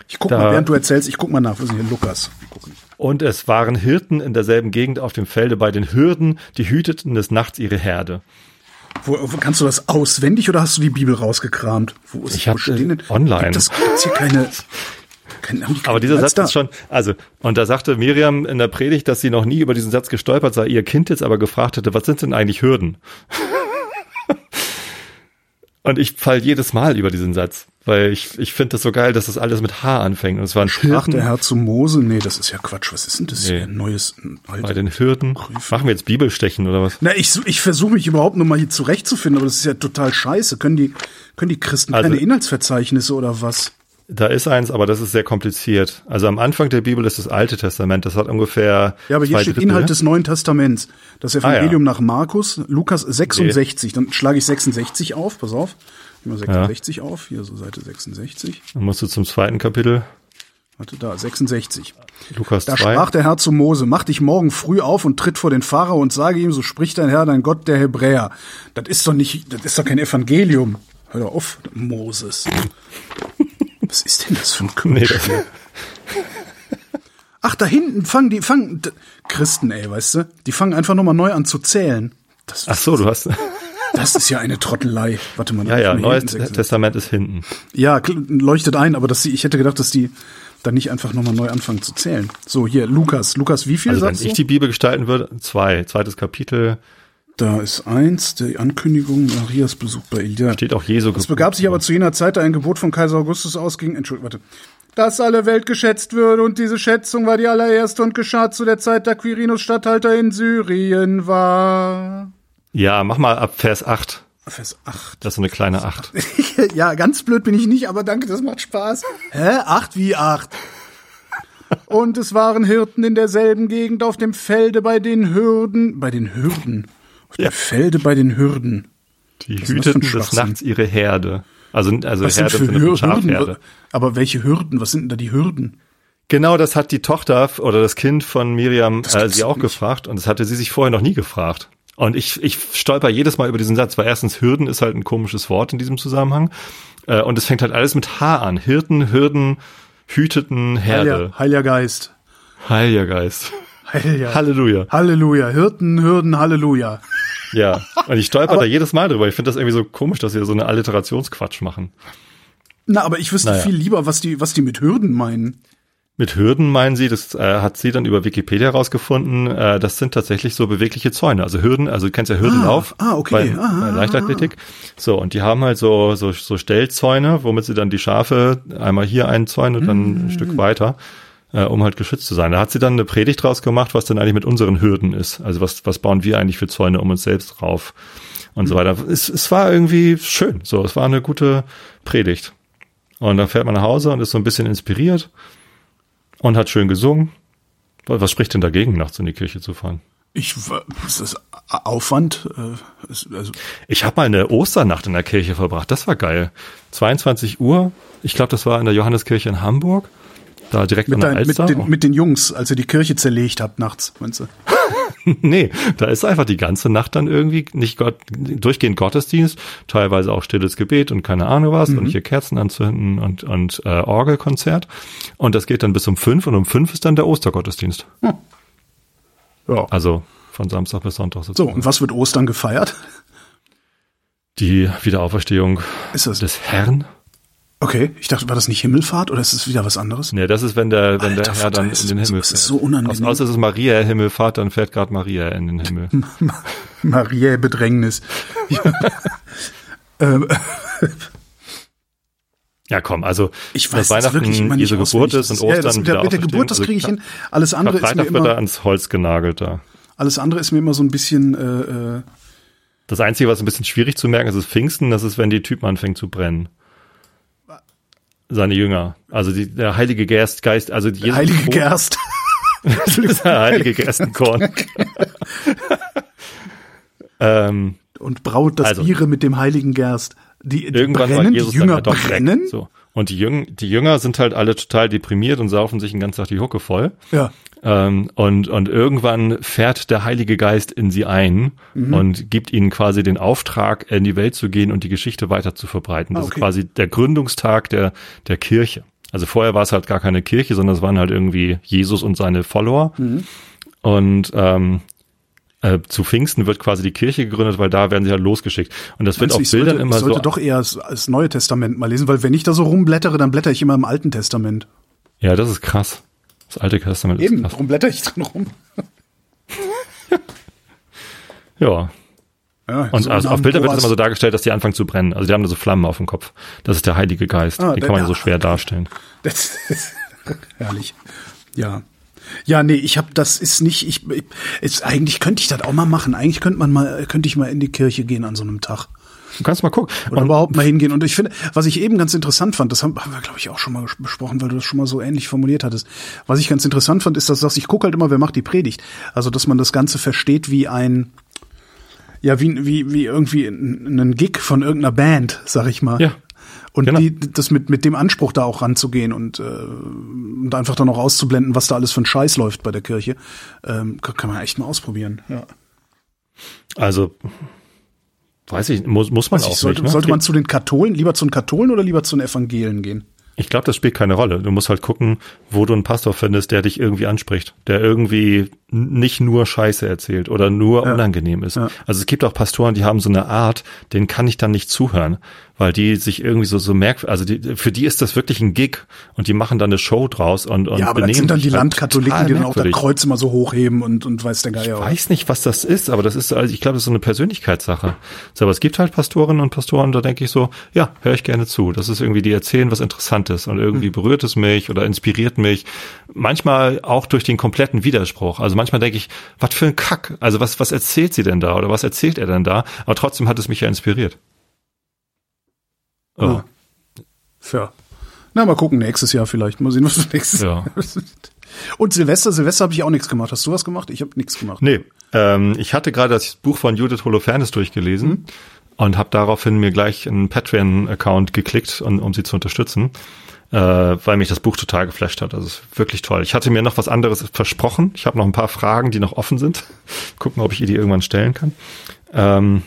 Speaker 1: Ich guck
Speaker 2: Da-
Speaker 1: mal, während du erzählst, ich guck mal nach, wo ist denn hier Lukas?
Speaker 2: Und es waren Hirten in derselben Gegend auf dem Felde bei den Hürden, die hüteten des Nachts ihre Herde.
Speaker 1: Wo, wo, kannst du das auswendig oder hast du die Bibel rausgekramt? Wo ist
Speaker 2: Ich
Speaker 1: wo
Speaker 2: hab,
Speaker 1: stehen
Speaker 2: äh,
Speaker 1: denn-
Speaker 2: online.
Speaker 1: Gibt das gibt's hier keine, keine die
Speaker 2: Aber dieser
Speaker 1: Platz
Speaker 2: Satz ist schon, also, und da sagte Miriam in der Predigt, dass sie noch nie über diesen Satz gestolpert sei, ihr Kind jetzt aber gefragt hätte, was sind denn eigentlich Hürden? und ich fall jedes Mal über diesen Satz, weil ich, ich finde das so geil, dass das alles mit H anfängt. Und es waren
Speaker 1: Sprach
Speaker 2: Hürden
Speaker 1: der Herr zu Mose? Nee, das ist ja Quatsch. Was ist denn das
Speaker 2: Nee.
Speaker 1: hier? Ein neues, ein
Speaker 2: bei den Hürden. Machen wir jetzt Bibelstechen oder was?
Speaker 1: Na, ich, ich versuche mich überhaupt noch mal hier zurechtzufinden, aber das ist ja total scheiße. Können die, können die Christen
Speaker 2: Also-
Speaker 1: keine Inhaltsverzeichnisse oder was?
Speaker 2: Da ist eins, aber das ist sehr kompliziert. Also am Anfang der Bibel ist das Alte Testament. Das hat ungefähr.
Speaker 1: Ja, aber hier steht
Speaker 2: Drittel.
Speaker 1: Inhalt des Neuen Testaments. Das
Speaker 2: Ah,
Speaker 1: Evangelium nach Markus, Lukas 66. Dann schlage ich 66 auf, pass auf. Immer 66 auf, hier so Seite 66.
Speaker 2: Dann musst du zum zweiten Kapitel.
Speaker 1: Warte, da, 66.
Speaker 2: Lukas
Speaker 1: Da
Speaker 2: 2.
Speaker 1: sprach der Herr zu Mose, mach dich morgen früh auf und tritt vor den Pharao und sage ihm, so spricht dein Herr, dein Gott, der Hebräer. Das ist doch nicht, das ist doch kein Evangelium. Hör doch auf, Moses. Was ist denn das für ein
Speaker 2: Nee,
Speaker 1: Quatsch?
Speaker 2: das,
Speaker 1: Ach, da hinten fangen die, fangen, Christen, ey, weißt du? Die fangen einfach nochmal neu an zu zählen. Das,
Speaker 2: ach so, du hast.
Speaker 1: Das ist ja eine Trottelei. Warte mal.
Speaker 2: Ja, ja, Neues
Speaker 1: hinten 66.
Speaker 2: Testament ist hinten.
Speaker 1: Ja, leuchtet ein, aber sie, ich hätte gedacht, dass die dann nicht einfach nochmal neu anfangen zu zählen. So, hier, Lukas. Lukas, wie viel
Speaker 2: Also wenn
Speaker 1: sagst
Speaker 2: ich
Speaker 1: du?
Speaker 2: die Bibel gestalten würde, zwei. Zweites Kapitel
Speaker 1: Da ist eins, die Ankündigung Marias Besuch bei Elia.
Speaker 2: steht auch Jesu.
Speaker 1: Es begab sich aber zu jener Zeit, da ein Gebot von Kaiser Augustus ausging, Entschuldigung, warte, dass alle Welt geschätzt würde und diese Schätzung war die allererste und geschah zu der Zeit, da Quirinus Statthalter in Syrien war.
Speaker 2: Ja, mach mal ab Vers 8.
Speaker 1: Vers 8.
Speaker 2: Das ist so eine kleine 8.
Speaker 1: ja, ganz blöd bin ich nicht, aber danke, das macht Spaß. Hä? Acht wie acht? Und es waren Hirten in derselben Gegend auf dem Felde bei den Hürden, bei den Hürden, auf dem
Speaker 2: Ja.
Speaker 1: Felde bei den Hürden.
Speaker 2: Die
Speaker 1: für ein
Speaker 2: hüteten des? Nachts ihre Herde. Also, also
Speaker 1: Was sind
Speaker 2: Herde
Speaker 1: für Hür
Speaker 2: von
Speaker 1: Hürden?
Speaker 2: Schafherde.
Speaker 1: Aber welche Hürden? Was sind denn da die Hürden?
Speaker 2: Genau, das hat die Tochter oder das Kind von Miriam äh, sie auch
Speaker 1: nicht.
Speaker 2: gefragt und das hatte sie sich vorher noch nie gefragt. Und ich, ich stolper jedes Mal über diesen Satz, weil erstens Hürden ist halt ein komisches Wort in diesem Zusammenhang. Äh, und es fängt halt alles mit H an. Hirten, Hürden, hüteten, Herde.
Speaker 1: Heiliger, Heiliger Geist.
Speaker 2: Heiliger Geist.
Speaker 1: Heiliger.
Speaker 2: Halleluja.
Speaker 1: Halleluja. Hirten, Hürden, Halleluja.
Speaker 2: Ja. Und ich stolper da jedes Mal drüber. Ich finde das irgendwie so komisch, dass wir so eine Alliterationsquatsch machen.
Speaker 1: Na, aber ich wüsste
Speaker 2: Naja.
Speaker 1: viel lieber, was die, was die mit Hürden meinen.
Speaker 2: Mit Hürden meinen sie, das äh, hat sie dann über Wikipedia rausgefunden, äh, das sind tatsächlich so bewegliche Zäune. Also Hürden, also du kennst ja Hürdenlauf
Speaker 1: Ah, ah, okay.
Speaker 2: bei,
Speaker 1: Ah,
Speaker 2: bei
Speaker 1: ah,
Speaker 2: Leichtathletik. So, und die haben halt so, so, so Stellzäune, womit sie dann die Schafe einmal hier einzäunen und dann
Speaker 1: Mhm.
Speaker 2: ein Stück weiter, äh, um halt geschützt zu sein. Da hat sie dann eine Predigt draus gemacht, was denn eigentlich mit unseren Hürden ist. Also was, was bauen wir eigentlich für Zäune um uns selbst drauf und
Speaker 1: Mhm.
Speaker 2: so weiter. Es, es war irgendwie schön. So, es war eine gute Predigt. Und dann fährt man nach Hause und ist so ein bisschen inspiriert und hat schön gesungen. Was spricht denn dagegen, nachts in die Kirche zu fahren?
Speaker 1: Ich, es ist Aufwand, äh, also,
Speaker 2: Ich habe mal eine Osternacht in der Kirche verbracht. Das war geil. 22 Uhr. Ich glaube, das war in der Johanneskirche in Hamburg. Da direkt
Speaker 1: mit,
Speaker 2: an der
Speaker 1: dein, mit,
Speaker 2: Alster.
Speaker 1: den, mit den Jungs, als ihr die Kirche zerlegt habt nachts, meinst du?
Speaker 2: nee, da ist einfach die ganze Nacht dann irgendwie nicht Gott, durchgehend Gottesdienst, teilweise auch stilles Gebet und keine Ahnung was und hier Kerzen anzünden und, und äh, Orgelkonzert. Und das geht dann bis um fünf und um fünf ist dann der Ostergottesdienst.
Speaker 1: Ja.
Speaker 2: Also von Samstag bis Sonntag
Speaker 1: So,
Speaker 2: sozusagen.
Speaker 1: und was wird Ostern gefeiert?
Speaker 2: Die Wiederauferstehung
Speaker 1: Ist das?
Speaker 2: des Herrn.
Speaker 1: Okay, ich dachte, war das nicht Himmelfahrt oder ist es wieder was anderes?
Speaker 2: Nee, das ist, wenn der, wenn
Speaker 1: Alter,
Speaker 2: der Herr dann
Speaker 1: das
Speaker 2: in den Himmel
Speaker 1: das
Speaker 2: fährt.
Speaker 1: ist so unangenehm.
Speaker 2: Außer es ist Maria Himmelfahrt, dann fährt gerade Maria in den Himmel.
Speaker 1: Maria Bedrängnis. ähm,
Speaker 2: Ja, komm, also
Speaker 1: ich
Speaker 2: dass
Speaker 1: weiß jetzt wirklich immer
Speaker 2: Weihnachten
Speaker 1: nicht
Speaker 2: Jesu Geburt ist und
Speaker 1: was- ja,
Speaker 2: Ostern
Speaker 1: das mit der, mit der. Geburt, das
Speaker 2: Also
Speaker 1: kriege ich hin. Alles andere ist mir
Speaker 2: Freitag wird er
Speaker 1: immer,
Speaker 2: ans Holz genagelt da.
Speaker 1: alles andere ist mir immer so ein bisschen, äh, äh,
Speaker 2: Das Einzige, was ein bisschen schwierig zu merken ist, ist Pfingsten, das ist, wenn die Typen anfängt zu brennen. Seine Jünger. Also die, der Heilige Geist, Geist, also Jesus
Speaker 1: Heilige
Speaker 2: Tod-
Speaker 1: Gerst.
Speaker 2: der Heilige Gerstenkorn. ähm,
Speaker 1: und braut das
Speaker 2: Also-
Speaker 1: Biere mit dem heiligen Gerst. Die, die
Speaker 2: irgendwann
Speaker 1: brennen,
Speaker 2: war Jesus
Speaker 1: die Jünger
Speaker 2: dann ja doch
Speaker 1: brennen.
Speaker 2: weg. So. Und die, Jüng, die Jünger sind halt alle total deprimiert und saufen sich den ganzen Tag die Hucke voll.
Speaker 1: Ja.
Speaker 2: Ähm, und, und irgendwann fährt der Heilige Geist in sie ein
Speaker 1: Mhm.
Speaker 2: und gibt ihnen quasi den Auftrag, in die Welt zu gehen und die Geschichte weiter zu verbreiten. Das
Speaker 1: Ah, okay.
Speaker 2: ist quasi der Gründungstag der, der Kirche. Also vorher war es halt gar keine Kirche, sondern es waren halt irgendwie Jesus und seine Follower.
Speaker 1: Mhm.
Speaker 2: Und ähm, äh, zu Pfingsten wird quasi die Kirche gegründet, weil da werden sie halt losgeschickt. Und das wird
Speaker 1: Meinst du,
Speaker 2: auf
Speaker 1: ich
Speaker 2: Bildern
Speaker 1: sollte,
Speaker 2: immer
Speaker 1: ich sollte
Speaker 2: so.
Speaker 1: doch eher das, das Neue Testament mal lesen, weil wenn ich da so rumblättere, dann blätter ich immer im Alten Testament.
Speaker 2: Ja, das ist krass. Das Alte Testament ist
Speaker 1: Eben,
Speaker 2: krass.
Speaker 1: warum blätter ich drin rum?
Speaker 2: Ja.
Speaker 1: Ja,
Speaker 2: Und
Speaker 1: so
Speaker 2: also auf Bildern wird es immer so dargestellt, dass die anfangen zu brennen. Also die haben da so Flammen auf dem Kopf. Das ist der Heilige Geist.
Speaker 1: Ah,
Speaker 2: Den
Speaker 1: der-
Speaker 2: kann man ja so schwer darstellen.
Speaker 1: Das ist herrlich. Ja. Ja, nee, ich habe das ist nicht ich, ich ist, eigentlich könnte ich das auch mal machen. Eigentlich könnte man mal könnte ich mal in die Kirche gehen an so einem Tag.
Speaker 2: Du kannst mal gucken.
Speaker 1: Oder überhaupt mal hingehen. Und ich finde, was ich eben ganz interessant fand, das haben, haben wir, glaube ich, auch schon mal besprochen, weil du das schon mal so ähnlich formuliert hattest. Was ich ganz interessant fand, ist, dass du sagst, ich gucke halt immer, wer macht die Predigt. Also, dass man das Ganze versteht wie ein, ja, wie, wie, wie irgendwie einen Gig von irgendeiner Band, sag ich mal.
Speaker 2: Ja.
Speaker 1: Und
Speaker 2: Genau.
Speaker 1: die, das mit, mit dem Anspruch da auch ranzugehen und, äh, und einfach dann auch auszublenden, was da alles für ein Scheiß läuft bei der Kirche, ähm, kann, man echt mal ausprobieren. Ja.
Speaker 2: Also, weiß ich, muss, muss man
Speaker 1: Weiß
Speaker 2: auch
Speaker 1: ich, sollte,
Speaker 2: nicht. Ne?
Speaker 1: sollte man zu den Katholen, lieber zu den Katholen oder lieber zu den Evangelen gehen?
Speaker 2: Ich glaube, das spielt keine Rolle. Du musst halt gucken, wo du einen Pastor findest, der dich irgendwie anspricht, der irgendwie nicht nur Scheiße erzählt oder nur
Speaker 1: Ja.
Speaker 2: unangenehm ist.
Speaker 1: Ja.
Speaker 2: Also es gibt auch Pastoren, die haben so eine Art, denen kann ich dann nicht zuhören, weil die sich irgendwie so so merk, also die, für die ist das wirklich ein Gig und die machen dann eine Show draus und, und
Speaker 1: Ja, aber das sind dann die
Speaker 2: halt
Speaker 1: Landkatholiken, die dann auch das
Speaker 2: merkwürdig.
Speaker 1: Kreuz immer so hochheben und, und weiß der Geier.
Speaker 2: Ich weiß nicht, was das ist, aber das ist, also ich glaube, das ist so eine Persönlichkeitssache. So, aber es gibt halt Pastorinnen und Pastoren, da denke ich so, ja, höre ich gerne zu. Das ist irgendwie, die erzählen was Interessantes und irgendwie berührt es mich oder inspiriert mich. Manchmal auch durch den kompletten Widerspruch. Also manchmal denke ich, was für ein Kack. Also was, was erzählt sie denn da oder was erzählt er denn da? Aber trotzdem hat es mich ja inspiriert.
Speaker 1: Ja. Ja. Na, mal gucken, nächstes Jahr vielleicht. Mal sehen, was du nächstes
Speaker 2: Ja.
Speaker 1: Und Silvester, Silvester habe ich auch nichts gemacht. Hast du was gemacht? Ich habe nichts gemacht.
Speaker 2: Nee, ähm, ich hatte gerade das Buch von Judith Holofernes durchgelesen
Speaker 1: Mhm.
Speaker 2: und habe daraufhin mir gleich einen Patreon-Account geklickt, um, um sie zu unterstützen, äh, weil mich das Buch total geflasht hat. Also wirklich toll. Ich hatte mir noch was anderes versprochen. Ich habe noch ein paar Fragen, die noch offen sind. Gucken, ob ich ihr die irgendwann stellen kann. Ähm,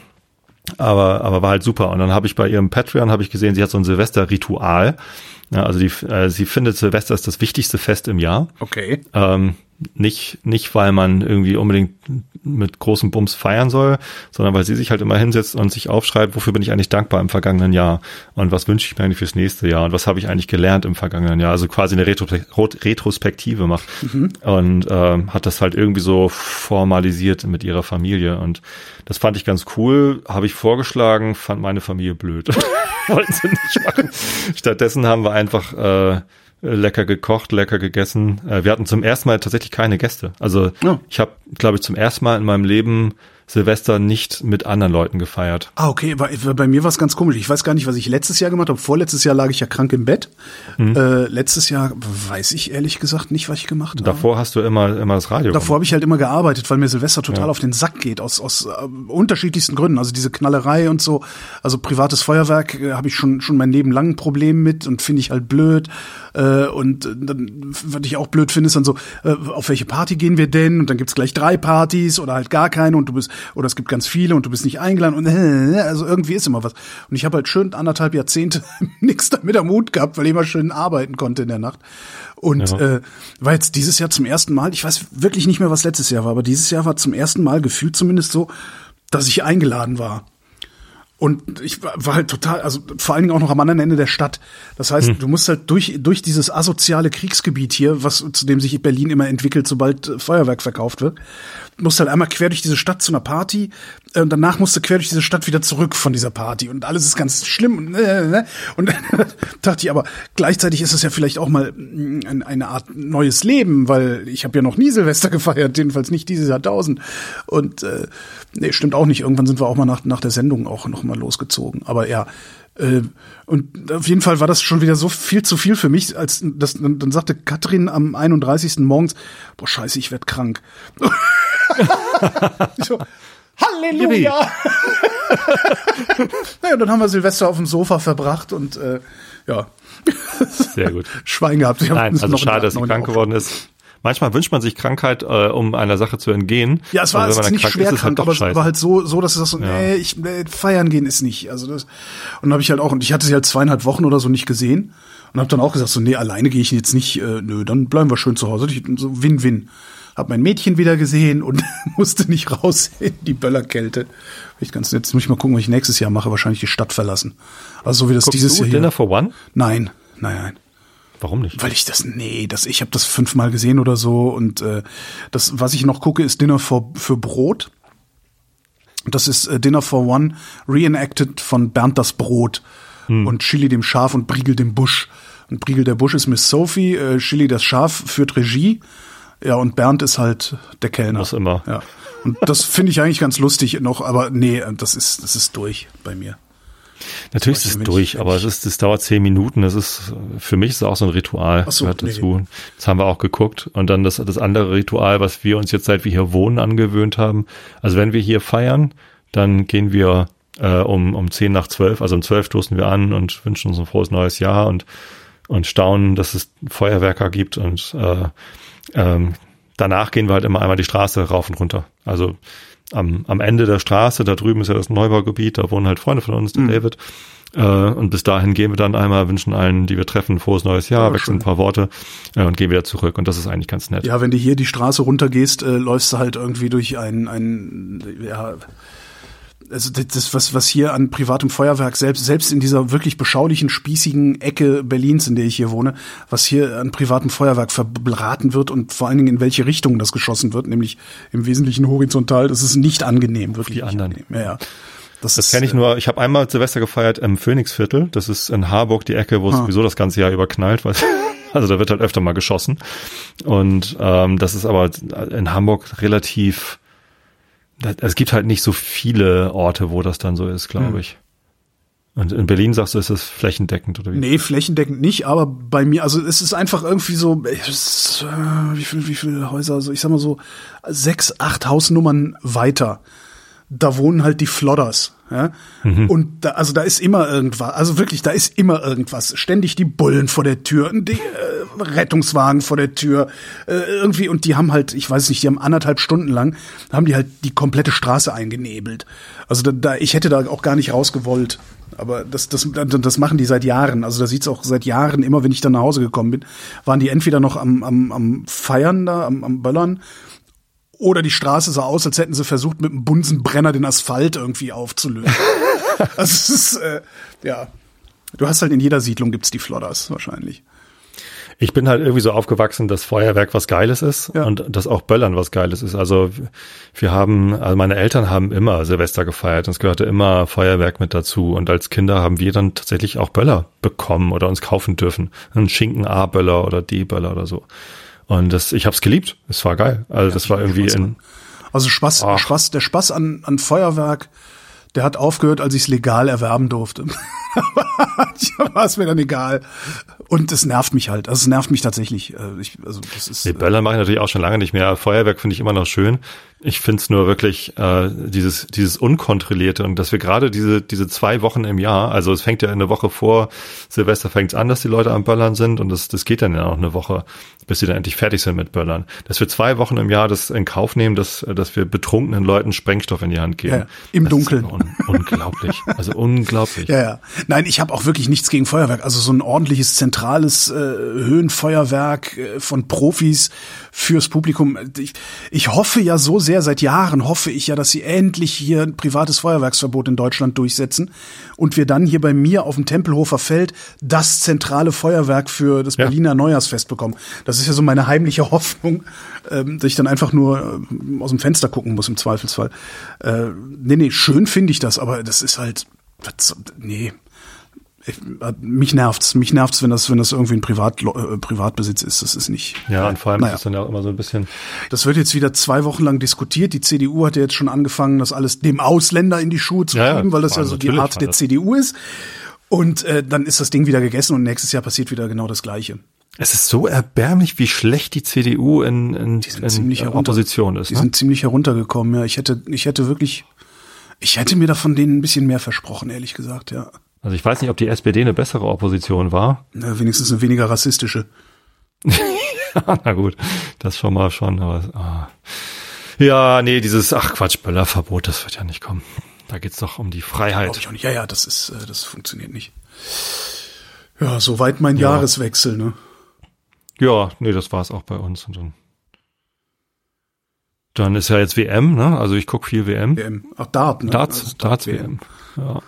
Speaker 2: aber aber war halt super und dann habe ich bei ihrem Patreon habe ich gesehen, sie hat so ein Silvesterritual. Ja, also die, äh, sie findet Silvester ist das wichtigste Fest im Jahr.
Speaker 1: Okay.
Speaker 2: Ähm, nicht, nicht, weil man irgendwie unbedingt mit großem Bums feiern soll, sondern weil sie sich halt immer hinsetzt und sich aufschreibt, wofür bin ich eigentlich dankbar im vergangenen Jahr und was wünsche ich mir eigentlich fürs nächste Jahr und was habe ich eigentlich gelernt im vergangenen Jahr. Also quasi eine Retro Retrospektive macht und ähm, hat das halt irgendwie so formalisiert mit ihrer Familie und das fand ich ganz cool, habe ich vorgeschlagen, fand meine Familie blöd. Wollten sie nicht machen. Stattdessen haben wir einfach äh, lecker gekocht, lecker gegessen. Äh, wir hatten zum ersten Mal tatsächlich keine Gäste. Also
Speaker 1: Ja.
Speaker 2: ich habe, glaube ich, zum ersten Mal in meinem Leben Silvester nicht mit anderen Leuten gefeiert.
Speaker 1: Ah, okay. Bei, bei mir war es ganz komisch. Ich weiß gar nicht, was ich letztes Jahr gemacht habe. Vorletztes Jahr lag ich ja krank im Bett.
Speaker 2: Mhm.
Speaker 1: Äh, letztes Jahr weiß ich ehrlich gesagt nicht, was ich gemacht habe.
Speaker 2: Davor hast du immer immer das Radio.
Speaker 1: Davor habe ich halt immer gearbeitet, weil mir Silvester total auf den Sack geht, aus, aus äh, unterschiedlichsten Gründen. Also diese Knallerei und so. Also privates Feuerwerk äh, habe ich schon, schon mein Leben lang ein Problem mit und finde ich halt blöd. Äh, und äh, dann, was ich auch blöd finde, ist dann so, äh, auf welche Party gehen wir denn? Und dann gibt's gleich drei Partys oder halt gar keine und du bist, oder es gibt ganz viele und du bist nicht eingeladen und äh, also irgendwie ist immer was. Und ich habe halt schön anderthalb Jahrzehnte nichts damit am Hut gehabt, weil ich immer schön arbeiten konnte in der Nacht. Und
Speaker 2: Ja.
Speaker 1: äh, war jetzt dieses Jahr zum ersten Mal, ich weiß wirklich nicht mehr, was letztes Jahr war, aber dieses Jahr war zum ersten Mal gefühlt zumindest so, dass ich eingeladen war. Und ich war halt total, also vor allen Dingen auch noch am anderen Ende der Stadt. Das heißt,
Speaker 2: Hm.
Speaker 1: du musst halt durch, durch dieses asoziale Kriegsgebiet hier, was zu dem sich Berlin immer entwickelt, sobald äh, Feuerwerk verkauft wird, musst halt einmal quer durch diese Stadt zu einer Party äh, und danach musst du quer durch diese Stadt wieder zurück von dieser Party und alles ist ganz schlimm und, äh, äh, und dann dachte ich aber gleichzeitig ist es ja vielleicht auch mal ein- eine Art neues Leben, weil ich habe ja noch nie Silvester gefeiert, jedenfalls nicht dieses Jahrtausend und äh, nee, stimmt auch nicht. Irgendwann sind wir auch mal nach, nach der Sendung auch noch mal losgezogen, aber ja äh, und auf jeden Fall war das schon wieder so viel zu viel für mich, als das, dann, dann sagte Katrin am 31. morgens, boah scheiße, ich werd krank. so, Halleluja! naja, dann haben wir Silvester auf dem Sofa verbracht und äh, ja,
Speaker 2: Sehr gut.
Speaker 1: Schwein gehabt.
Speaker 2: Nein, also schade, dass sie krank geworden ist. Manchmal wünscht man sich Krankheit, äh, um einer Sache zu entgehen.
Speaker 1: Ja, es war jetzt nicht
Speaker 2: krank
Speaker 1: schwer
Speaker 2: ist es
Speaker 1: krank,
Speaker 2: halt
Speaker 1: aber es war halt so, so, dass es das so,
Speaker 2: Ja.
Speaker 1: nee, ich, nee, feiern gehen ist nicht. Also das, und dann habe ich halt auch, und ich hatte sie halt zweieinhalb Wochen oder so nicht gesehen und habe dann auch gesagt, so, nee, alleine gehe ich jetzt nicht, äh, nö, dann bleiben wir schön zu Hause. So Win-Win. Hab mein Mädchen wieder gesehen und musste nicht raus in die Böllerkälte. Ich ganz, jetzt muss ich mal gucken, was ich nächstes Jahr mache, wahrscheinlich die Stadt verlassen. Also so wie das
Speaker 2: Guckst
Speaker 1: dieses
Speaker 2: du
Speaker 1: Jahr
Speaker 2: Dinner
Speaker 1: hier.
Speaker 2: for One?
Speaker 1: Nein, nein, nein.
Speaker 2: Warum nicht?
Speaker 1: Weil ich das, nee, das, ich habe das fünfmal gesehen oder so und äh, das, was ich noch gucke, ist Dinner for, für Brot. Das ist äh, Dinner for One, reenacted von Bernd das Brot und Chili dem Schaf und Briegel dem Busch. Und Briegel der Busch ist Miss Sophie, äh, Chili das Schaf führt Regie, ja, und Bernd ist halt der Kellner.
Speaker 2: Muss immer.
Speaker 1: Ja. Und das finde ich eigentlich ganz lustig noch, aber nee, das ist, das ist durch bei mir.
Speaker 2: Natürlich ist es durch, aber es ist, das dauert zehn Minuten. Das ist, für mich ist es auch so ein Ritual.
Speaker 1: So,
Speaker 2: gehört
Speaker 1: nee.
Speaker 2: dazu. Das haben wir auch geguckt. Und dann das, das andere Ritual, was wir uns jetzt seit wir hier wohnen angewöhnt haben. Also wenn wir hier feiern, dann gehen wir äh, um, um zehn nach zwölf, also um zwölf stoßen wir an und wünschen uns ein frohes neues Jahr und, und staunen, dass es Feuerwerker gibt und äh, ähm, danach gehen wir halt immer einmal die Straße rauf und runter. Also am, am Ende der Straße, da drüben ist ja das Neubaugebiet, da wohnen halt Freunde von uns, der David. Äh, und bis dahin gehen wir dann einmal, wünschen allen, die wir treffen, frohes neues Jahr,
Speaker 1: Ja,
Speaker 2: wechseln ein paar Worte äh, und gehen wieder zurück. Und das ist eigentlich ganz nett.
Speaker 1: Ja, wenn du hier die Straße runtergehst, äh, läufst du halt irgendwie durch ein, ein ja, also das- was, was hier an privatem Feuerwerk, selbst, selbst in dieser wirklich beschaulichen, spießigen Ecke Berlins, in der ich hier wohne, was hier an privatem Feuerwerk verbraten wird und vor allen Dingen in welche Richtung das geschossen wird, nämlich im Wesentlichen horizontal, das ist nicht angenehm, wirklich.
Speaker 2: Die anderen.
Speaker 1: Angenehm. Ja, ja. Das,
Speaker 2: Das kenne ich nur, ich habe einmal Silvester gefeiert im Phoenixviertel. Das ist in Harburg die Ecke, wo es
Speaker 1: Ah.
Speaker 2: sowieso das ganze Jahr überknallt, weil also da wird halt öfter mal geschossen. Und ähm, das ist aber in Hamburg relativ, es gibt halt nicht so viele Orte, wo das dann so ist, glaube
Speaker 1: Hm.
Speaker 2: ich. Und in Berlin sagst du, ist das flächendeckend oder wie?
Speaker 1: Nee, flächendeckend nicht, aber bei mir, also es ist einfach irgendwie so, äh, wie viel, wie viele Häuser, also ich sag mal so sechs, acht Hausnummern weiter. Da wohnen halt die Flodders, ja. Und da, also da ist immer irgendwas, also wirklich, da ist immer irgendwas. Ständig die Bullen vor der Tür, die äh, Rettungswagen vor der Tür, äh, irgendwie, und die haben halt, ich weiß nicht, die haben anderthalb Stunden lang, haben die halt die komplette Straße eingenebelt. Also da, da ich hätte da auch gar nicht rausgewollt. Aber das, das, das machen die seit Jahren. Also da sieht's auch seit Jahren immer, wenn ich dann nach Hause gekommen bin, waren die entweder noch am, am, am Feiern da, am, am Böllern, oder die Straße sah aus, als hätten sie versucht, mit einem Bunsenbrenner den Asphalt irgendwie aufzulösen. also es ist, äh, ja. Du hast halt in jeder Siedlung gibt's die Flodders wahrscheinlich.
Speaker 2: Ich bin halt irgendwie so aufgewachsen, dass Feuerwerk was Geiles ist
Speaker 1: Ja.
Speaker 2: und dass auch Böllern was Geiles ist. Also wir haben, also meine Eltern haben immer Silvester gefeiert und es gehörte immer Feuerwerk mit dazu. Und als Kinder haben wir dann tatsächlich auch Böller bekommen oder uns kaufen dürfen. Ein Schinken A-Böller oder D-Böller oder so. Und das, ich hab's geliebt. Es war geil. Also das war irgendwie in,
Speaker 1: Also Spaß,
Speaker 2: Ach.
Speaker 1: Spaß, der Spaß an, an Feuerwerk, der hat aufgehört, als ich es legal erwerben durfte. ja, war es mir dann egal. Und es nervt mich halt. Also es nervt mich tatsächlich. Äh, Ich, also das ist.
Speaker 2: Nee, Böller mache ich natürlich auch schon lange nicht mehr. Feuerwerk finde ich immer noch schön. Ich finde es nur wirklich äh, dieses dieses unkontrollierte und dass wir gerade diese diese zwei Wochen im Jahr, also es fängt ja eine Woche vor Silvester fängt an, dass die Leute am Böllern sind und das das geht dann ja auch eine Woche, bis sie dann endlich fertig sind mit Böllern. Dass wir zwei Wochen im Jahr das in Kauf nehmen, dass dass wir betrunkenen Leuten Sprengstoff in die Hand geben.
Speaker 1: Ja, im
Speaker 2: Das
Speaker 1: Dunkeln.
Speaker 2: Un unglaublich, also unglaublich.
Speaker 1: Ja, ja. Nein, ich habe auch wirklich nichts gegen Feuerwerk. Also so ein ordentliches zentrales äh, Höhenfeuerwerk äh, von Profis fürs Publikum. Ich, ich hoffe ja so sehr, seit Jahren hoffe ich ja, dass sie endlich hier ein privates Feuerwerksverbot in Deutschland durchsetzen und wir dann hier bei mir auf dem Tempelhofer Feld das zentrale Feuerwerk für das
Speaker 2: Ja.
Speaker 1: Berliner Neujahrsfest bekommen. Das ist ja so meine heimliche Hoffnung, ähm, dass ich dann einfach nur ähm, aus dem Fenster gucken muss im Zweifelsfall. Äh, nee, nee, schön finde ich das, aber das ist halt, nee. Ich, mich nervt's, mich nervt's, wenn das, wenn das irgendwie ein Privat, äh, Privatbesitz ist. Das ist nicht.
Speaker 2: Ja, und vor allem
Speaker 1: Naja.
Speaker 2: ist es dann ja auch immer so ein bisschen
Speaker 1: Das wird jetzt wieder zwei Wochen lang diskutiert. Die CDU hat ja jetzt schon angefangen, das alles dem Ausländer in die Schuhe zu
Speaker 2: Ja,
Speaker 1: schieben, weil das ja so die Art der. CDU ist. Und äh, dann ist das Ding wieder gegessen und nächstes Jahr passiert wieder genau das Gleiche.
Speaker 2: Es ist so erbärmlich, wie schlecht die CDU in, in,
Speaker 1: sind
Speaker 2: in Opposition ist.
Speaker 1: Die
Speaker 2: Ne?
Speaker 1: sind ziemlich heruntergekommen, ja. Ich hätte, ich hätte wirklich, ich hätte mir da von denen ein bisschen mehr versprochen, ehrlich gesagt, ja.
Speaker 2: Also ich weiß nicht, ob die SPD eine bessere Opposition war.
Speaker 1: Na, wenigstens eine weniger rassistische.
Speaker 2: Na gut, das schon mal schon. Aber, ah. Ja, nee, dieses, ach Quatsch, Böllerverbot, das wird ja nicht kommen. Da geht's doch um die Freiheit.
Speaker 1: ich auch nicht. Ja, ja, das ist, äh, das funktioniert nicht. Ja, soweit mein
Speaker 2: Ja.
Speaker 1: Jahreswechsel, ne?
Speaker 2: Ja, nee, das war's auch bei uns. Und dann, dann ist ja jetzt WM, ne? Also ich guck viel WM.
Speaker 1: WM. Ach, Dart, ne?
Speaker 2: Darts,
Speaker 1: Also
Speaker 2: Darts WM. Ja.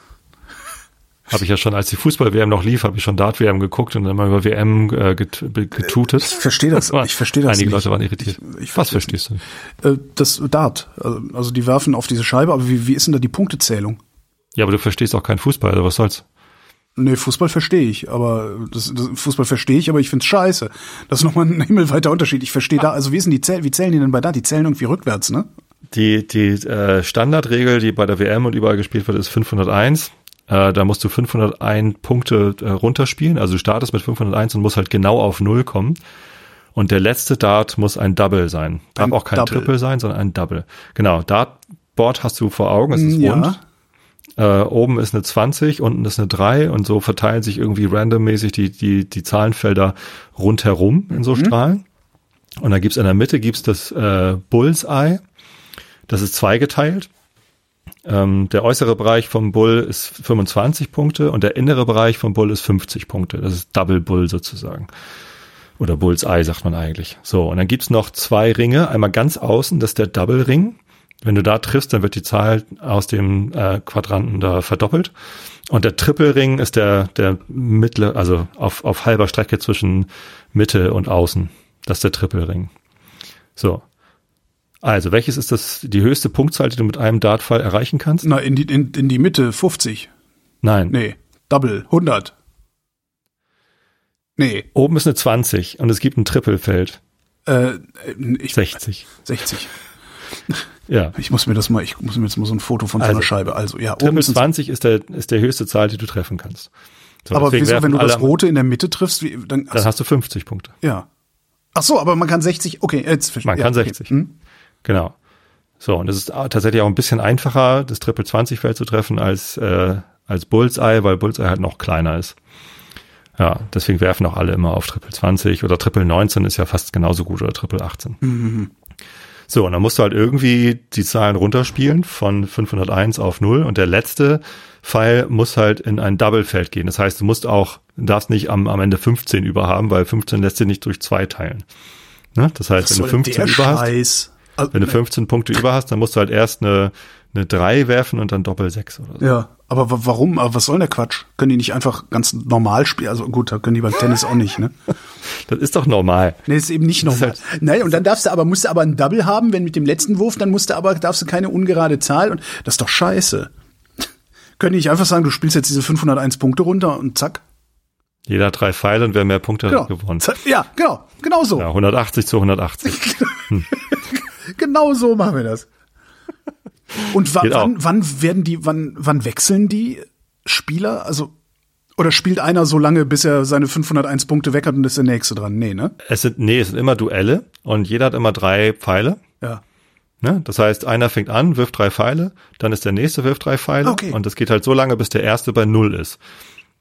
Speaker 2: Habe ich ja schon, als die Fußball-WM noch lief, habe ich schon Dart-WM geguckt und dann mal über WM äh, get, getutet.
Speaker 1: Ich verstehe das, ich verstehe das
Speaker 2: Einige
Speaker 1: nicht.
Speaker 2: Leute waren irritiert.
Speaker 1: Ich, ich
Speaker 2: Was verstehst du?
Speaker 1: Äh, das Dart. Also, also die werfen auf diese Scheibe, aber wie, wie ist denn da die Punktezählung?
Speaker 2: Ja, aber du verstehst auch keinen Fußball, also was soll's?
Speaker 1: Nee, Fußball verstehe ich, aber das, das, Fußball verstehe ich, aber ich find's scheiße. Das ist nochmal ein himmelweiter Unterschied. Ich verstehe da, also wie sind die Zähl, wie zählen die denn bei Dart? Die zählen irgendwie rückwärts, ne?
Speaker 2: Die, die äh, Standardregel, die bei der WM und überall gespielt wird, ist 501. Äh, da musst du 501 Punkte äh, runterspielen. Also du startest mit 501 und musst halt genau auf Null kommen. Und der letzte Dart muss ein Double sein. Darf
Speaker 1: Ein
Speaker 2: auch kein
Speaker 1: Double.
Speaker 2: Triple sein, sondern ein Double. Genau, Dartboard hast du vor Augen, es ist
Speaker 1: Ja.
Speaker 2: rund. Äh, oben ist eine 20, unten ist eine 3 und so verteilen sich irgendwie randommäßig die, die, die Zahlenfelder rundherum in so Strahlen. Und dann gibt's in der Mitte gibt's das äh, Bullseye. Das ist zweigeteilt. Ähm, der äußere Bereich vom Bull ist 25 Punkte und der innere Bereich vom Bull ist 50 Punkte. Das ist Double Bull sozusagen. Oder Bullseye sagt man eigentlich. So, und dann gibt's noch zwei Ringe. Einmal ganz außen, das ist der Double Ring. Wenn du da triffst, dann wird die Zahl aus dem äh, Quadranten da verdoppelt. Und der Triple Ring ist der, der mittlere, also auf, auf halber Strecke zwischen Mitte und Außen. Das ist der Triple Ring. So. Also, welches ist das, die höchste Punktzahl, die du mit einem Dartfall erreichen kannst?
Speaker 1: Na, in die, in, in die Mitte 50.
Speaker 2: Nein.
Speaker 1: Nee, Double 100. Nee,
Speaker 2: Oben ist eine 20 und es gibt ein Trippelfeld.
Speaker 1: äh, ich,
Speaker 2: 60.
Speaker 1: 60.
Speaker 2: Ja.
Speaker 1: Ich muss mir das mal, ich muss mir jetzt mal so ein Foto von so
Speaker 2: Also,
Speaker 1: einer Scheibe. Also, ja, oben
Speaker 2: Triple
Speaker 1: ist ein
Speaker 2: 20 ist der, ist der höchste Zahl, die du treffen kannst. So,
Speaker 1: Aber wieso, wenn du das Rote in der Mitte triffst, wie, dann,
Speaker 2: Dann hast du 50 Punkte.
Speaker 1: ja. Ach so, aber man kann 60, okay, jetzt verstehe
Speaker 2: Man
Speaker 1: ja,
Speaker 2: kann
Speaker 1: okay.
Speaker 2: 60.
Speaker 1: Hm?
Speaker 2: Genau. So, und es ist auch tatsächlich auch ein bisschen einfacher, das Triple 20 Feld zu treffen als, äh, als Bullseye, weil Bullseye halt noch kleiner ist. Ja, deswegen werfen auch alle immer auf Triple 20 oder Triple 19 ist ja fast genauso gut oder Triple 18. So, und dann musst du halt irgendwie die Zahlen runterspielen von 501 auf 0 und der letzte Pfeil muss halt in ein Double-Feld gehen. Das heißt, du musst auch, darfst nicht am, am Ende 15 über haben, weil 15 lässt sich nicht durch zwei teilen. Ne? Das heißt,
Speaker 1: Was
Speaker 2: wenn du
Speaker 1: soll
Speaker 2: 15
Speaker 1: der
Speaker 2: über hast?
Speaker 1: Also,
Speaker 2: wenn du 15 Punkte über hast, dann musst du halt erst eine, eine 3 werfen und dann Doppel 6 oder so.
Speaker 1: Ja, aber wa- warum? Aber was soll denn der Quatsch? Können die nicht einfach ganz normal spielen? Also gut, da können die beim Tennis auch nicht, ne?
Speaker 2: Das ist doch normal.
Speaker 1: Nee, ist eben nicht normal. Nein, und dann darfst du aber, musst du aber ein Double haben, wenn mit dem letzten Wurf, dann musst du aber, darfst du keine ungerade Zahl und das ist doch scheiße. Können die nicht einfach sagen, du spielst jetzt diese 501 Punkte runter und zack?
Speaker 2: Jeder hat drei Pfeile und wer mehr Punkte
Speaker 1: Genau.
Speaker 2: hat, gewonnen.
Speaker 1: Ja, genau, genau so.
Speaker 2: Ja, 180 zu 180.
Speaker 1: Genau so machen wir das. Und wa
Speaker 2: Geht auch.
Speaker 1: wann, wann werden die, wann, wann wechseln die Spieler? Also, oder spielt einer so lange, bis er seine 501 Punkte weg hat und ist der nächste dran? Nee, ne?
Speaker 2: Es sind, nee, es sind immer Duelle und jeder hat immer drei Pfeile.
Speaker 1: Ja.
Speaker 2: Ne? Das heißt, einer fängt an, wirft drei Pfeile, dann ist der nächste, wirft drei Pfeile
Speaker 1: Okay.
Speaker 2: und das geht halt so lange, bis der erste bei Null ist.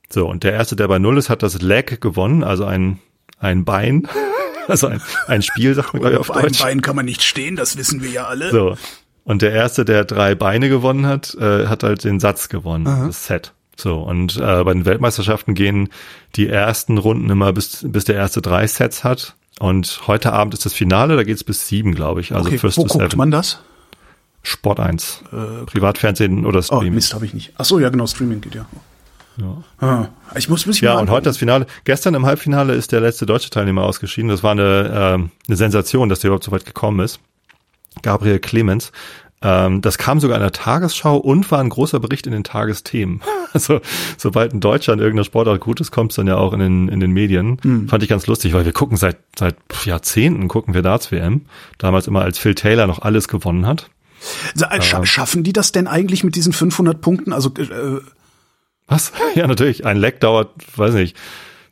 Speaker 2: So, und der erste, der bei Null ist, hat das Leg gewonnen, also ein, ein Bein, also ein, ein Spiel, sagt man glaube ich auf
Speaker 1: Auf einem
Speaker 2: Deutsch.
Speaker 1: Bein kann man nicht stehen, das wissen wir ja alle.
Speaker 2: So. Und der erste, der drei Beine gewonnen hat, äh, hat halt den Satz gewonnen, das Set. So, und äh, bei den Weltmeisterschaften gehen die ersten Runden immer bis, bis der erste drei Sets hat. Und heute Abend ist das Finale, da geht's bis sieben, glaube ich. Also
Speaker 1: okay,
Speaker 2: First
Speaker 1: wo guckt
Speaker 2: Seven.
Speaker 1: man das?
Speaker 2: Sport 1. Privatfernsehen oder
Speaker 1: Oh,
Speaker 2: Stream.
Speaker 1: Mist, habe ich nicht. Ach so, ja, genau, Streaming geht ja.
Speaker 2: Ja.
Speaker 1: Ah, ich muss, muss ich
Speaker 2: Ja, und heute das Finale. Gestern im Halbfinale ist der letzte deutsche Teilnehmer ausgeschieden. Das war eine, ähm, eine Sensation, dass der überhaupt so weit gekommen ist. Gabriel Clemens. Ähm, das kam sogar in der Tagesschau und war ein großer Bericht in den Tagesthemen. Also, sobald ein Deutscher in irgendeiner Sportart gut ist, kommt es dann ja auch in den, in den Medien.
Speaker 1: Hm.
Speaker 2: Fand ich ganz lustig, weil wir gucken seit, seit Jahrzehnten gucken wir Darts-WM. Damals immer, als Phil Taylor noch alles gewonnen hat.
Speaker 1: Scha schaffen die das denn eigentlich mit diesen 500 Punkten? Also, äh,
Speaker 2: Was? Ja, natürlich. Ein Leck dauert, weiß nicht,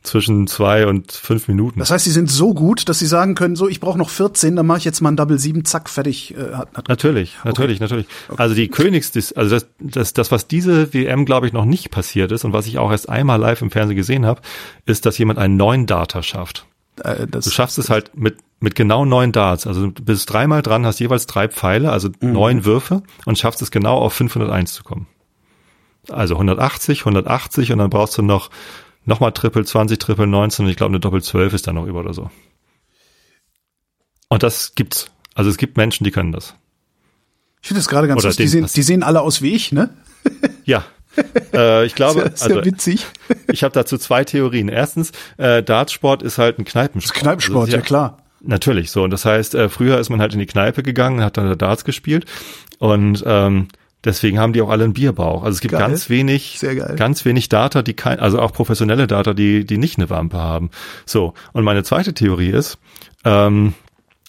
Speaker 2: zwischen zwei und fünf Minuten.
Speaker 1: das heißt, sie sind so gut, dass sie sagen können, so, ich brauche noch 14, dann mache ich jetzt mal ein Double 7, zack, fertig. Äh, hat, hat,
Speaker 2: Natürlich, natürlich, natürlich. Also die Königs, also das, das, das, was diese WM, glaube ich, noch nicht passiert ist und was ich auch erst einmal live im Fernsehen gesehen habe, ist, dass jemand einen neuen Data schafft.
Speaker 1: äh, das,
Speaker 2: Du schaffst es halt mit, mit genau neun Darts. Also du bist dreimal dran, hast jeweils drei Pfeile, also neun Würfe und schaffst es genau auf 501 zu kommen. Also 180, 180 und dann brauchst du noch nochmal Triple 20, Triple 19 und ich glaube eine Doppel 12 ist da noch über oder so. Und das gibt's. Also es gibt Menschen, die können das.
Speaker 1: ich finde das gerade ganz lustig. Die sehen, die sehen alle aus wie ich, ne?
Speaker 2: Ja. äh, ich glaube,
Speaker 1: ja, ist ja
Speaker 2: also
Speaker 1: witzig.
Speaker 2: ich habe dazu zwei Theorien. Erstens, äh, Dartsport ist halt ein Kneipensport.
Speaker 1: Kneipensport,
Speaker 2: Also,
Speaker 1: ja klar.
Speaker 2: Natürlich so. Und das heißt, äh, früher ist man halt in die Kneipe gegangen, hat dann da Darts gespielt und ähm, deswegen haben die auch alle einen Bierbauch. Also es gibt
Speaker 1: Geil.
Speaker 2: ganz wenig, ganz wenig Data, die kein, also auch professionelle Data, die die nicht eine Wampe haben. So. Und meine zweite Theorie ist, ähm,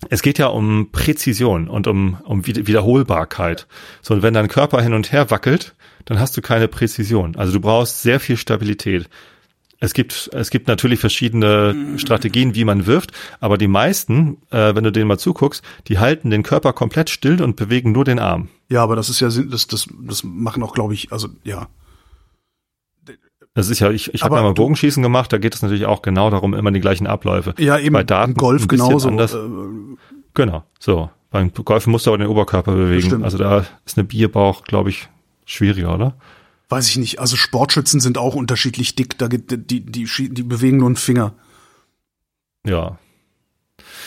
Speaker 2: es geht ja um Präzision und um, um Wiederholbarkeit. So, und wenn dein Körper hin und her wackelt, dann hast du keine Präzision. Also du brauchst sehr viel Stabilität. Es gibt, es gibt natürlich verschiedene Strategien, wie man wirft, aber die meisten, äh, wenn du denen mal zuguckst, die halten den Körper komplett still und bewegen nur den Arm.
Speaker 1: Ja, aber das ist ja, das, das, das machen auch, glaube ich, also ja.
Speaker 2: Das ist ja, ich, ich habe ja mal Bogenschießen gemacht, da geht es natürlich auch genau darum, immer die gleichen Abläufe.
Speaker 1: Ja, eben
Speaker 2: Bei Daten
Speaker 1: im Golf genauso.
Speaker 2: anders.
Speaker 1: Äh,
Speaker 2: Genau, so. Beim Golfen musst du aber den Oberkörper bewegen.
Speaker 1: Stimmt.
Speaker 2: Also da ist eine Bierbauch, glaube ich, schwieriger, oder?
Speaker 1: Weiß ich nicht. Also Sportschützen sind auch unterschiedlich dick. Da gibt die, die, die, die bewegen nur einen Finger.
Speaker 2: Ja.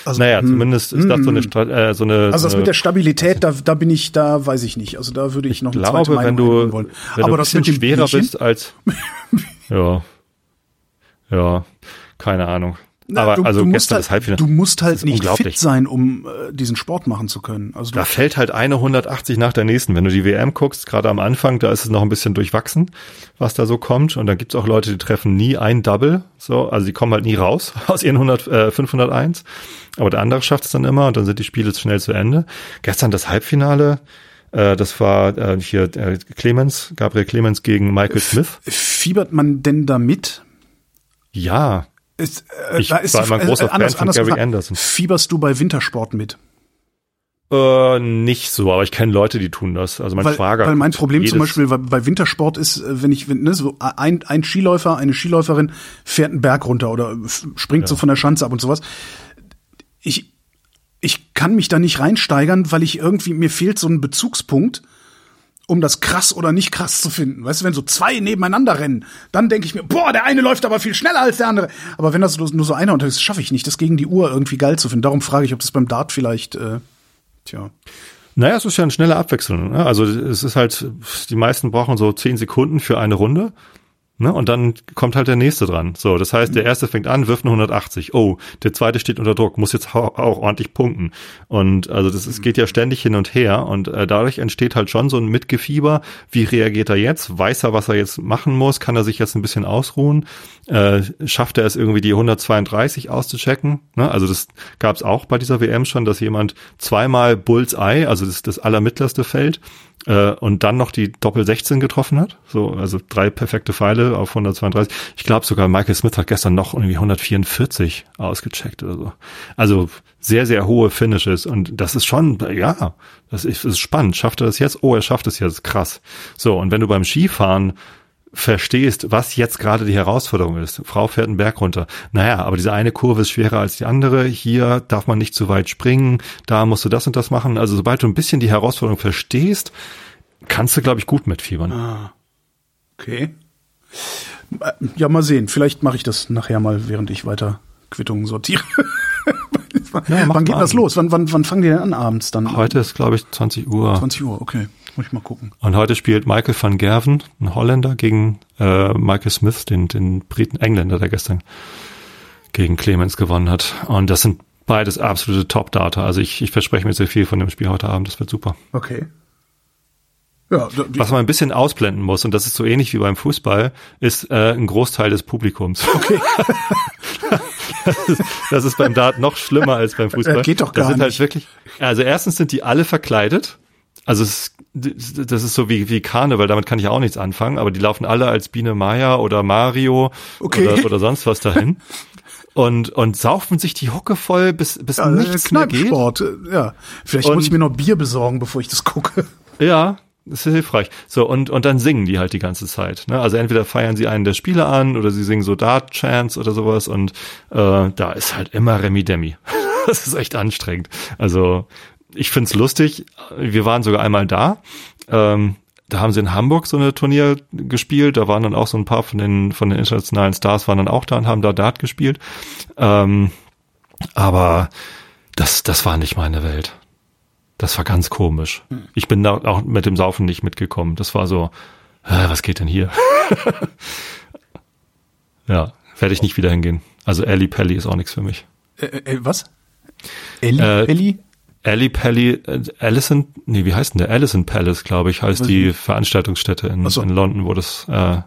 Speaker 1: Also,
Speaker 2: Naja,
Speaker 1: hm,
Speaker 2: zumindest ist das so eine,
Speaker 1: hm.
Speaker 2: Stra- äh, so eine.
Speaker 1: Also
Speaker 2: so
Speaker 1: das
Speaker 2: eine
Speaker 1: mit der Stabilität, da, da bin ich, da weiß ich nicht. Also da würde ich, noch eine zweite
Speaker 2: glaube, wenn
Speaker 1: Meinung
Speaker 2: du,
Speaker 1: einholen wollen.
Speaker 2: wenn
Speaker 1: Aber
Speaker 2: du ein
Speaker 1: das
Speaker 2: bisschen
Speaker 1: mit dem
Speaker 2: schwerer
Speaker 1: Bierchen?
Speaker 2: bist als, ja, ja, keine Ahnung.
Speaker 1: Na,
Speaker 2: Aber
Speaker 1: du,
Speaker 2: also
Speaker 1: du musst
Speaker 2: gestern
Speaker 1: halt,
Speaker 2: das Halbfinale.
Speaker 1: Du musst halt nicht fit sein, um äh, diesen Sport machen zu können. Also
Speaker 2: Da fällt halt eine 180 nach der nächsten. Wenn du die WM guckst, gerade am Anfang, da ist es noch ein bisschen durchwachsen, was da so kommt. Und dann gibt's auch Leute, die treffen nie ein Double. So, also die kommen halt nie raus aus ihren 100, äh, 501. Aber der andere schafft es dann immer und dann sind die Spiele schnell zu Ende. Gestern das Halbfinale, äh, das war äh, hier äh, Clemens, Gabriel Clemens gegen Michael Smith.
Speaker 1: fiebert man denn da mit?
Speaker 2: Ja,
Speaker 1: Ist, äh,
Speaker 2: Ich
Speaker 1: da ist
Speaker 2: war immer ein großer Fan von Gary Anderson.
Speaker 1: Fieberst du bei Wintersport mit?
Speaker 2: äh, nicht so, aber ich kenne Leute, die tun das. Also mein
Speaker 1: weil,
Speaker 2: Schwager.
Speaker 1: weil mein Problem zum Beispiel bei, Wintersport ist, äh, wenn ich, wenn, ne, so ein, ein Skiläufer, eine Skiläuferin fährt einen Berg runter oder springt so von der Schanze ab und sowas. Ich, ich kann mich da nicht reinsteigern, weil ich irgendwie, mir fehlt so ein Bezugspunkt, um das krass oder nicht krass zu finden. Weißt du, wenn so zwei nebeneinander rennen, dann denke ich mir, boah, der eine läuft aber viel schneller als der andere. Aber wenn das nur so einer und das schaffe ich nicht, das gegen die Uhr irgendwie geil zu finden. Darum frage ich, ob das beim Dart vielleicht, äh, tja.
Speaker 2: Naja, es ist ja eine schnelle Abwechslung. Ne? Also es ist halt, die meisten brauchen so zehn Sekunden für eine Runde. Ne? Und dann kommt halt der nächste dran. So, das heißt, der erste fängt an, wirft eine 180. Oh, der zweite steht unter Druck, muss jetzt auch, auch ordentlich punkten. Und also das ist, geht ja ständig hin und her. Und äh, dadurch entsteht halt schon so ein Mitgefieber. Wie reagiert er jetzt? Weiß er, was er jetzt machen muss? Kann er sich jetzt ein bisschen ausruhen? Äh, schafft er es irgendwie die 132 auszuchecken? Ne? Also das gab es auch bei dieser WM schon, dass jemand zweimal Bullseye, also das, das allermittlerste Feld, äh, und dann noch die Doppel 16 getroffen hat. So, also drei perfekte Pfeile auf 132. Ich glaube sogar Michael Smith hat gestern noch irgendwie 144 ausgecheckt oder so. Also sehr, sehr hohe Finishes und das ist schon, ja, das ist, das ist spannend. Schafft er das jetzt? Oh, er schafft es jetzt. Krass. So, und wenn du beim Skifahren verstehst, was jetzt gerade die Herausforderung ist. Frau fährt einen Berg runter. Naja, aber diese eine Kurve ist schwerer als die andere. Hier darf man nicht zu weit springen. Da musst du das und das machen. Also sobald du ein bisschen die Herausforderung verstehst, kannst du, glaube ich, gut mitfiebern.
Speaker 1: Okay. Äh, Ja, mal sehen. Vielleicht mache ich das nachher mal, während ich weiter Quittungen sortiere.
Speaker 2: Ja, mach
Speaker 1: wann geht
Speaker 2: mal.
Speaker 1: das los? Wann, wann, wann fangen die denn an abends dann?
Speaker 2: Heute ist, glaube ich, 20 Uhr.
Speaker 1: 20 Uhr, okay. Muss ich mal gucken.
Speaker 2: Und heute spielt Michael van Gerven, ein Holländer, gegen äh, Michael Smith, den, den Briten Engländer, der gestern gegen Clemens gewonnen hat. Und das sind beides absolute Top-Data. Also ich, ich verspreche mir sehr viel von dem Spiel heute Abend. Das wird super.
Speaker 1: Okay. Ja,
Speaker 2: Was man ein bisschen ausblenden muss, und das ist so ähnlich wie beim Fußball, ist äh, ein Großteil des Publikums.
Speaker 1: okay.
Speaker 2: Das ist, das ist beim Dart noch schlimmer als beim Fußball.
Speaker 1: Äh, geht doch
Speaker 2: das
Speaker 1: gar
Speaker 2: sind halt
Speaker 1: nicht.
Speaker 2: wirklich, also erstens sind die alle verkleidet. Also es, das ist so wie, wie Karneval, damit kann ich auch nichts anfangen, aber die laufen alle als Biene Maya oder Mario
Speaker 1: Okay.
Speaker 2: oder, oder sonst was dahin. Und, und saufen sich die Hucke voll, bis, bis
Speaker 1: Ja,
Speaker 2: nichts mehr geht.
Speaker 1: Äh, Ja. Vielleicht
Speaker 2: Und-
Speaker 1: muss ich mir noch Bier besorgen, bevor ich das gucke.
Speaker 2: Ja, das ist hilfreich. So, und, und dann singen die halt die ganze Zeit. Ne? Also entweder feiern sie einen der Spiele an oder sie singen so Dart-Chants oder sowas und äh, da ist halt immer Remi Demi. das ist echt anstrengend. Also ich find's lustig. Wir waren sogar einmal da. Ähm, da haben sie in Hamburg so eine Turnier gespielt. Da waren dann auch so ein paar von den, von den internationalen Stars waren dann auch da und haben da Dart gespielt. Ähm, aber das, das war nicht meine Welt. Das war ganz komisch. Ich bin da auch mit dem Saufen nicht mitgekommen. Das war so, äh, was geht denn hier? ja, werde ich nicht wieder hingehen. Also Ellie Pelli ist auch nichts für mich.
Speaker 1: Äh, äh, was? Elli?
Speaker 2: Äh,
Speaker 1: Elli?
Speaker 2: Ellie Pelli, äh, Allison, nee, wie heißt denn der? Allison Palace, glaube ich, heißt
Speaker 1: Weiß
Speaker 2: die
Speaker 1: nicht.
Speaker 2: Veranstaltungsstätte in,
Speaker 1: so.
Speaker 2: in London, wo das, äh,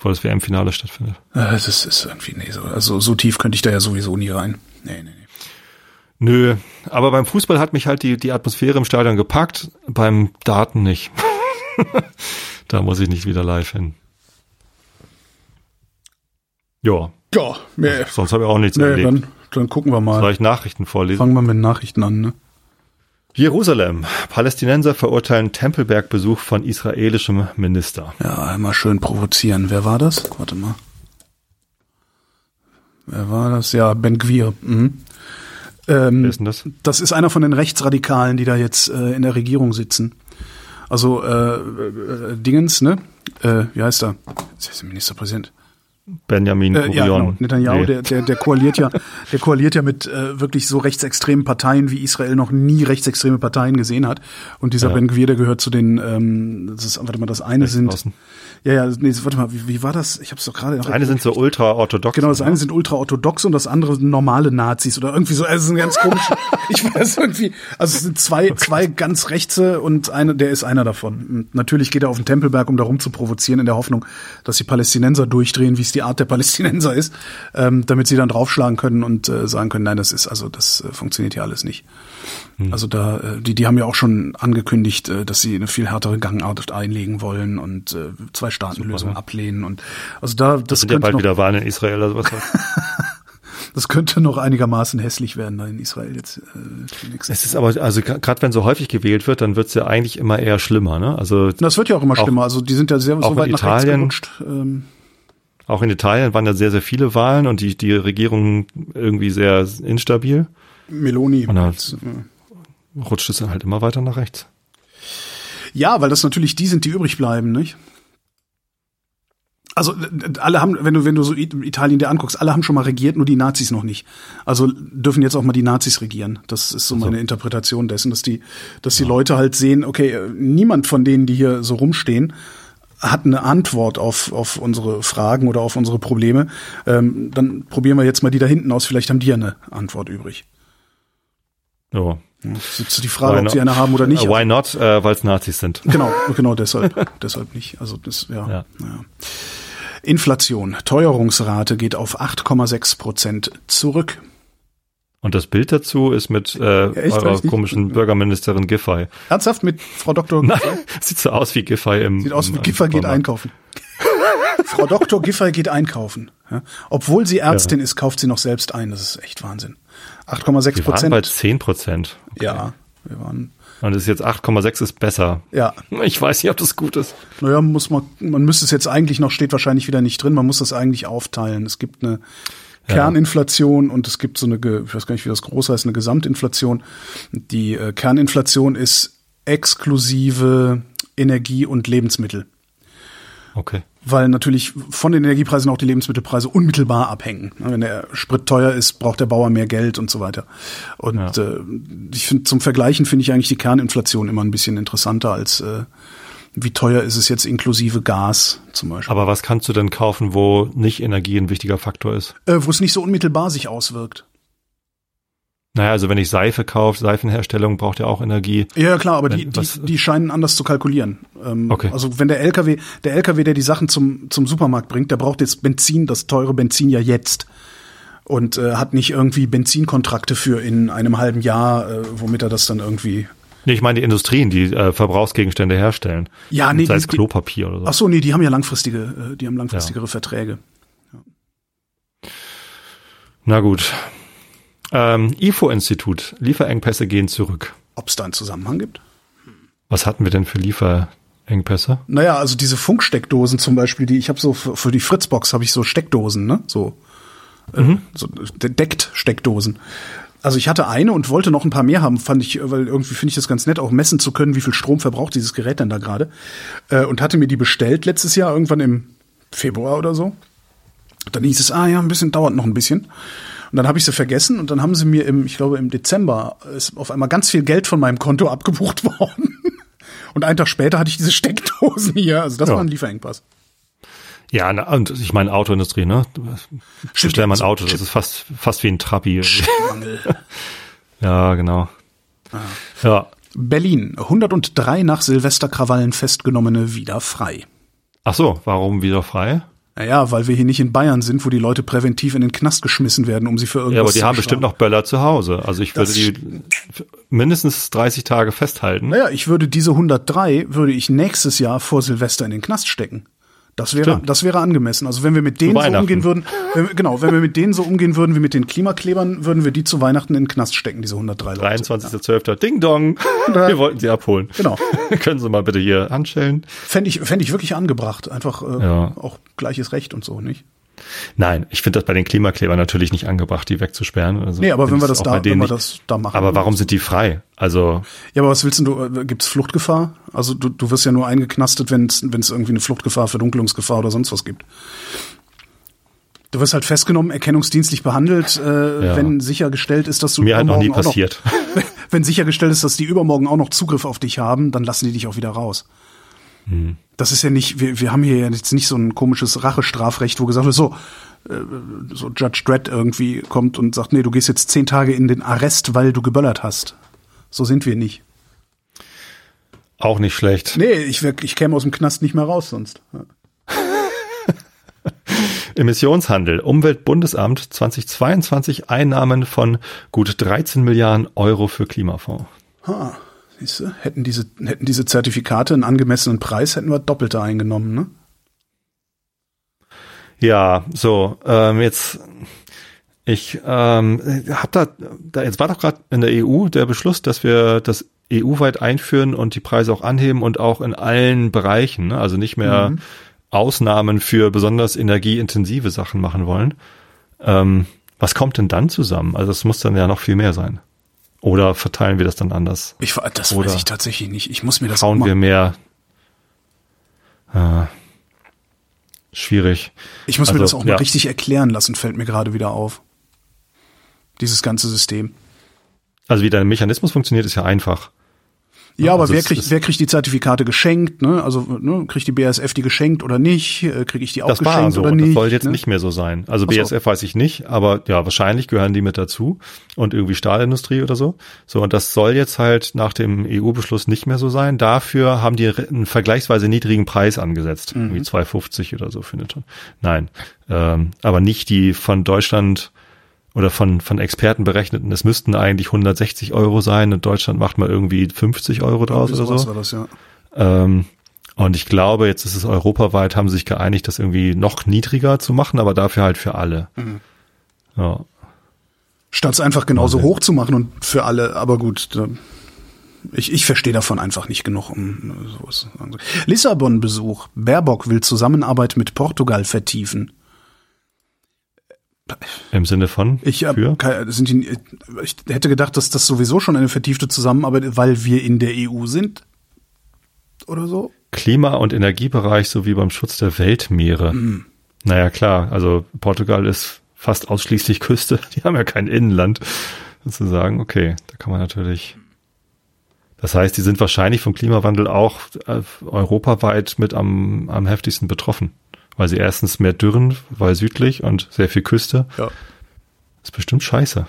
Speaker 2: wo das WM-Finale stattfindet.
Speaker 1: Das ist irgendwie, nee, so, also so tief könnte ich da ja sowieso nie rein. Nee, nee, nee.
Speaker 2: Nö, aber beim Fußball hat mich halt die, die Atmosphäre im Stadion gepackt, beim Daten nicht. da muss ich nicht wieder live hin. Ja,
Speaker 1: Ja, nee,
Speaker 2: sonst habe ich auch nichts
Speaker 1: nee
Speaker 2: erlebt.
Speaker 1: dann, dann gucken wir mal.
Speaker 2: Soll ich Nachrichten vorlesen?
Speaker 1: Fangen wir mit Nachrichten an, ne?
Speaker 2: Jerusalem. Palästinenser verurteilen Tempelbergbesuch von israelischem Minister.
Speaker 1: Ja, einmal schön provozieren. Wer war das? Warte mal. Wer war das? Ja, Ben Gwir. Mhm. Ähm,
Speaker 2: Wer ist denn das?
Speaker 1: Das ist einer von den Rechtsradikalen, die da jetzt äh, in der Regierung sitzen. Also äh, äh, Dingens, ne? Äh, wie heißt er? Das ist der Ministerpräsident.
Speaker 2: Benjamin
Speaker 1: Äh, ja, genau. Netanyahu,
Speaker 2: Nee.
Speaker 1: der, der, der koaliert ja, der koaliert ja mit äh, wirklich so rechtsextremen Parteien, wie Israel noch nie rechtsextreme Parteien gesehen hat. Und dieser
Speaker 2: Ja.
Speaker 1: Ben Gvir, der gehört zu den, ähm, das ist, warte mal, das eine sind. Ja, ja, nee, warte mal, wie, wie war das? Ich habe es doch gerade. noch-
Speaker 2: Eine sind so ultra-orthodox.
Speaker 1: Genau, das eine sind ultraorthodox und das andere sind normale Nazis oder irgendwie so. Also es ist ein ganz komisch. ich weiß irgendwie. Also es sind zwei, zwei ganz rechte und eine, der ist einer davon. Und natürlich geht er auf den Tempelberg, um da rum zu provozieren, in der Hoffnung, dass die Palästinenser durchdrehen, wie es die Art der Palästinenser ist, ähm, damit sie dann draufschlagen können und äh, sagen können, nein, das ist also das äh, funktioniert hier alles nicht. Also da, äh, die, die haben ja auch schon angekündigt, äh, dass sie eine viel härtere Gangart einlegen wollen und äh, zwei Staatenlösung
Speaker 2: ne?
Speaker 1: ablehnen und also da das
Speaker 2: sind ja bald wieder Wahlen in Israel oder sowas.
Speaker 1: das könnte noch einigermaßen hässlich werden da in Israel jetzt. Äh,
Speaker 2: es ist aber, also gerade wenn so häufig gewählt wird, dann wird es ja eigentlich immer eher schlimmer. Ne? Also
Speaker 1: das wird ja auch immer
Speaker 2: Auch-
Speaker 1: schlimmer. Also die sind ja sehr so
Speaker 2: in
Speaker 1: weit nach
Speaker 2: Italien.
Speaker 1: rechts gerutscht. Ähm,
Speaker 2: auch in Italien waren da sehr, sehr viele Wahlen und die, die Regierung irgendwie sehr instabil.
Speaker 1: Meloni.
Speaker 2: Und da-
Speaker 1: Jetzt, äh,
Speaker 2: Rutscht es dann halt immer weiter nach rechts.
Speaker 1: Ja, weil das natürlich die sind, die übrig bleiben, nicht? Also alle haben, wenn du wenn du so Italien dir anguckst, alle haben schon mal regiert, nur die Nazis noch nicht. Also dürfen jetzt auch mal die Nazis regieren. Das ist so meine Interpretation dessen, dass die dass die Leute halt sehen, okay, äh, niemand von denen, die hier so rumstehen, hat eine Antwort auf auf unsere Fragen oder auf unsere Probleme. Ähm, dann probieren wir jetzt mal die da hinten aus. Vielleicht haben die ja eine Antwort übrig.
Speaker 2: Ja.
Speaker 1: Ja, Das ist die Frage,
Speaker 2: Why
Speaker 1: ob sie eine haben oder nicht.
Speaker 2: Äh, Why not? Äh, Weil es Nazis sind.
Speaker 1: Genau, genau deshalb, deshalb nicht. Also das, ja.
Speaker 2: Ja.
Speaker 1: ja. Inflation, Teuerungsrate geht auf 8,6 Prozent zurück.
Speaker 2: Und das Bild dazu ist mit äh,
Speaker 1: echt?
Speaker 2: eurer
Speaker 1: Weiß nicht.
Speaker 2: komischen Bürgerministerin Giffey.
Speaker 1: Ernsthaft mit Frau Dr.
Speaker 2: Nein, sieht so aus wie Giffey im
Speaker 1: Sieht aus wie Giffey geht einkaufen. Frau Dr. Giffey geht einkaufen. Ja. Obwohl sie Ärztin ist, kauft sie noch selbst ein. Das ist echt Wahnsinn. 8,6
Speaker 2: Wir waren bei
Speaker 1: Prozent.
Speaker 2: 10 Prozent.
Speaker 1: Ja, wir waren,
Speaker 2: Und es ist jetzt 8,6 ist besser.
Speaker 1: ja.
Speaker 2: Ich weiß nicht, ob das gut ist.
Speaker 1: Naja, muss man, man müsste es jetzt eigentlich noch, steht wahrscheinlich wieder nicht drin, man muss das eigentlich aufteilen. Es gibt eine Kerninflation und es gibt so eine, ich weiß gar nicht, wie das groß heißt, eine Gesamtinflation. Die äh, Kerninflation ist exklusive Energie und Lebensmittel.
Speaker 2: Okay.
Speaker 1: Weil natürlich von den Energiepreisen auch die Lebensmittelpreise unmittelbar abhängen. Wenn der Sprit teuer ist, braucht der Bauer mehr Geld und so weiter. Und äh, ich finde, zum Vergleichen finde ich eigentlich die Kerninflation immer ein bisschen interessanter als äh, wie teuer ist es jetzt inklusive Gas zum Beispiel.
Speaker 2: Aber was kannst du denn kaufen, wo nicht Energie ein wichtiger Faktor ist?
Speaker 1: Äh, wo es nicht so unmittelbar sich auswirkt.
Speaker 2: Naja, also wenn ich Seife kaufe, Seifenherstellung braucht ja auch Energie.
Speaker 1: Ja, klar, aber
Speaker 2: Wenn-
Speaker 1: die, die,
Speaker 2: was-
Speaker 1: die scheinen anders zu kalkulieren. Ähm,
Speaker 2: Okay.
Speaker 1: Also wenn der LKW, der LKW, der die Sachen zum, zum Supermarkt bringt, der braucht jetzt Benzin, das teure Benzin ja jetzt. Und äh, hat nicht irgendwie Benzinkontrakte für in einem halben Jahr, äh, womit er das dann irgendwie.
Speaker 2: Nee, ich meine die Industrien, die äh, Verbrauchsgegenstände herstellen.
Speaker 1: Ja, nee,
Speaker 2: Sei es Klopapier oder so.
Speaker 1: Ach so, nee, die haben ja langfristige, äh, die haben langfristigere Verträge.
Speaker 2: Na gut. Ähm, IFO-Institut. Lieferengpässe gehen zurück.
Speaker 1: Ob es da einen Zusammenhang gibt?
Speaker 2: Was hatten wir denn für Lieferengpässe?
Speaker 1: Naja, also diese Funksteckdosen zum Beispiel, die ich habe so für, für die Fritzbox habe ich so Steckdosen, ne? So, äh, so deckt Steckdosen. Also ich hatte eine und wollte noch ein paar mehr haben, fand ich, weil irgendwie finde ich das ganz nett, auch messen zu können, wie viel Strom verbraucht dieses Gerät denn da gerade. Äh, und hatte mir die bestellt letztes Jahr, irgendwann im Februar oder so. Dann hieß es, ah ja, ein bisschen, dauert noch ein bisschen. Und dann habe ich sie vergessen und dann haben sie mir im, ich glaube im Dezember, ist auf einmal ganz viel Geld von meinem Konto abgebucht worden. Und einen Tag später hatte ich diese Steckdosen hier. Also das
Speaker 2: Ja.
Speaker 1: war ein Lieferengpass.
Speaker 2: Ja, na, und ich meine Autoindustrie, ne? Bestell mal ein Auto, das ist fast, fast wie ein Trabi. Ja, genau.
Speaker 1: Ah.
Speaker 2: Ja.
Speaker 1: Berlin. 103 nach Silvesterkrawallen festgenommene wieder frei.
Speaker 2: Ach so, warum wieder frei?
Speaker 1: Naja, weil wir hier nicht in Bayern sind, wo die Leute präventiv in den Knast geschmissen werden, um sie für irgendwas
Speaker 2: Ja, aber die
Speaker 1: zu
Speaker 2: haben bestimmt noch Böller zu Hause. Also ich würde
Speaker 1: Das
Speaker 2: die mindestens 30 Tage festhalten.
Speaker 1: Naja, ich würde diese 103, würde ich nächstes Jahr vor Silvester in den Knast stecken. Das wäre,
Speaker 2: Stimmt.
Speaker 1: das wäre angemessen. Also wenn wir mit denen so umgehen würden, wenn, genau, wenn wir mit denen so umgehen würden wie mit den Klimaklebern, würden wir die zu Weihnachten in den Knast stecken, diese 103 Leute.
Speaker 2: 23.12. Ding Dong. Wir wollten sie abholen.
Speaker 1: Genau.
Speaker 2: Können Sie mal bitte hier anstellen?
Speaker 1: Fände ich, fände ich wirklich angebracht. Einfach äh,
Speaker 2: Ja.
Speaker 1: auch gleiches Recht und so, nicht?
Speaker 2: Nein, ich finde das bei den Klimaklebern natürlich nicht angebracht, die wegzusperren. Also
Speaker 1: Nee, aber wenn wir das da, wenn wir das da machen.
Speaker 2: Aber warum sind die frei? Also
Speaker 1: Ja, aber was willst du? äh, Gibt's Fluchtgefahr? Also du, du wirst ja nur eingeknastet, wenn es es irgendwie eine Fluchtgefahr, Verdunkelungsgefahr oder sonst was gibt. Du wirst halt festgenommen, erkennungsdienstlich behandelt, äh,
Speaker 2: Ja.
Speaker 1: wenn sichergestellt ist, dass du
Speaker 2: mir halt noch nie passiert.
Speaker 1: Noch, wenn sichergestellt ist, dass die übermorgen auch noch Zugriff auf dich haben, dann lassen die dich auch wieder raus.
Speaker 2: Hm.
Speaker 1: Das ist ja nicht, wir, wir haben hier ja jetzt nicht so ein komisches Rachestrafrecht, wo gesagt wird, so, äh, so Judge Dredd irgendwie kommt und sagt, nee, du gehst jetzt zehn Tage in den Arrest, weil du geböllert hast. So sind wir nicht.
Speaker 2: Auch nicht schlecht.
Speaker 1: Nee, ich, ich käme aus dem Knast nicht mehr raus sonst.
Speaker 2: Emissionshandel. Umweltbundesamt 2022 Einnahmen von gut 13 Milliarden Euro für Klimafonds.
Speaker 1: Ha, siehst du, hätten diese, hätten diese Zertifikate einen angemessenen Preis, hätten wir doppelte eingenommen, ne?
Speaker 2: Ja, so, ähm, jetzt, ich ähm, hab da, da, jetzt war doch gerade in der EU der Beschluss, dass wir das EU-weit einführen und die Preise auch anheben und auch in allen Bereichen, ne? also nicht mehr Ausnahmen für besonders energieintensive Sachen machen wollen. Ähm, was kommt denn dann zusammen? Also es muss dann ja noch viel mehr sein. Oder verteilen wir das dann anders?
Speaker 1: Ich, das
Speaker 2: Oder
Speaker 1: weiß ich tatsächlich nicht. Ich muss mir das mal,
Speaker 2: wir mehr? Äh, schwierig.
Speaker 1: ich muss mir
Speaker 2: also,
Speaker 1: das auch mal
Speaker 2: ja.
Speaker 1: richtig erklären lassen, fällt mir gerade wieder auf. Dieses ganze System.
Speaker 2: Also wie der Mechanismus funktioniert, ist ja einfach.
Speaker 1: Ja, aber
Speaker 2: also
Speaker 1: wer kriegt, wer kriegt die Zertifikate geschenkt, ne? Also, ne, kriegt die BASF die geschenkt oder nicht? Äh, Kriege ich die auch
Speaker 2: Das war
Speaker 1: geschenkt
Speaker 2: so.
Speaker 1: oder nicht?
Speaker 2: Das soll jetzt
Speaker 1: ne?
Speaker 2: nicht mehr so sein. Also
Speaker 1: so.
Speaker 2: BSF weiß ich nicht, aber ja, wahrscheinlich gehören die mit dazu und irgendwie Stahlindustrie oder so. So, und das soll jetzt halt nach dem EU-Beschluss nicht mehr so sein. Dafür haben die einen vergleichsweise niedrigen Preis angesetzt.
Speaker 1: Mhm.
Speaker 2: Irgendwie 2,50 oder so für eine Tonne. Nein. Ähm, aber nicht die von Deutschland oder von, von Experten berechneten, es müssten eigentlich 160 Euro sein und Deutschland macht mal irgendwie 50 Euro draus oder so.
Speaker 1: war das, ja.
Speaker 2: Ähm, und ich glaube, jetzt ist es europaweit, haben sie sich geeinigt, das irgendwie noch niedriger zu machen, aber dafür halt für alle. Ja.
Speaker 1: Statt es einfach genauso
Speaker 2: Okay.
Speaker 1: hoch zu machen und für alle, aber gut, ich, ich verstehe davon einfach nicht genug, um sowas zu sagen. Lissabon-Besuch. Baerbock will Zusammenarbeit mit Portugal vertiefen.
Speaker 2: Im Sinne von
Speaker 1: Ich, hab
Speaker 2: für?
Speaker 1: sind die, ich hätte gedacht, dass das sowieso schon eine vertiefte Zusammenarbeit ist, weil wir in der EU sind. Oder so.
Speaker 2: Klima- und Energiebereich sowie beim Schutz der Weltmeere.
Speaker 1: Mhm.
Speaker 2: Naja, klar, also Portugal ist fast ausschließlich Küste. Die haben ja kein Inland. Sozusagen, okay, da kann man natürlich. Das heißt, die sind wahrscheinlich vom Klimawandel auch äh, europaweit mit am, am heftigsten betroffen. Weil sie erstens mehr Dürren, weil südlich und sehr viel Küste.
Speaker 1: Ja.
Speaker 2: ist bestimmt scheiße.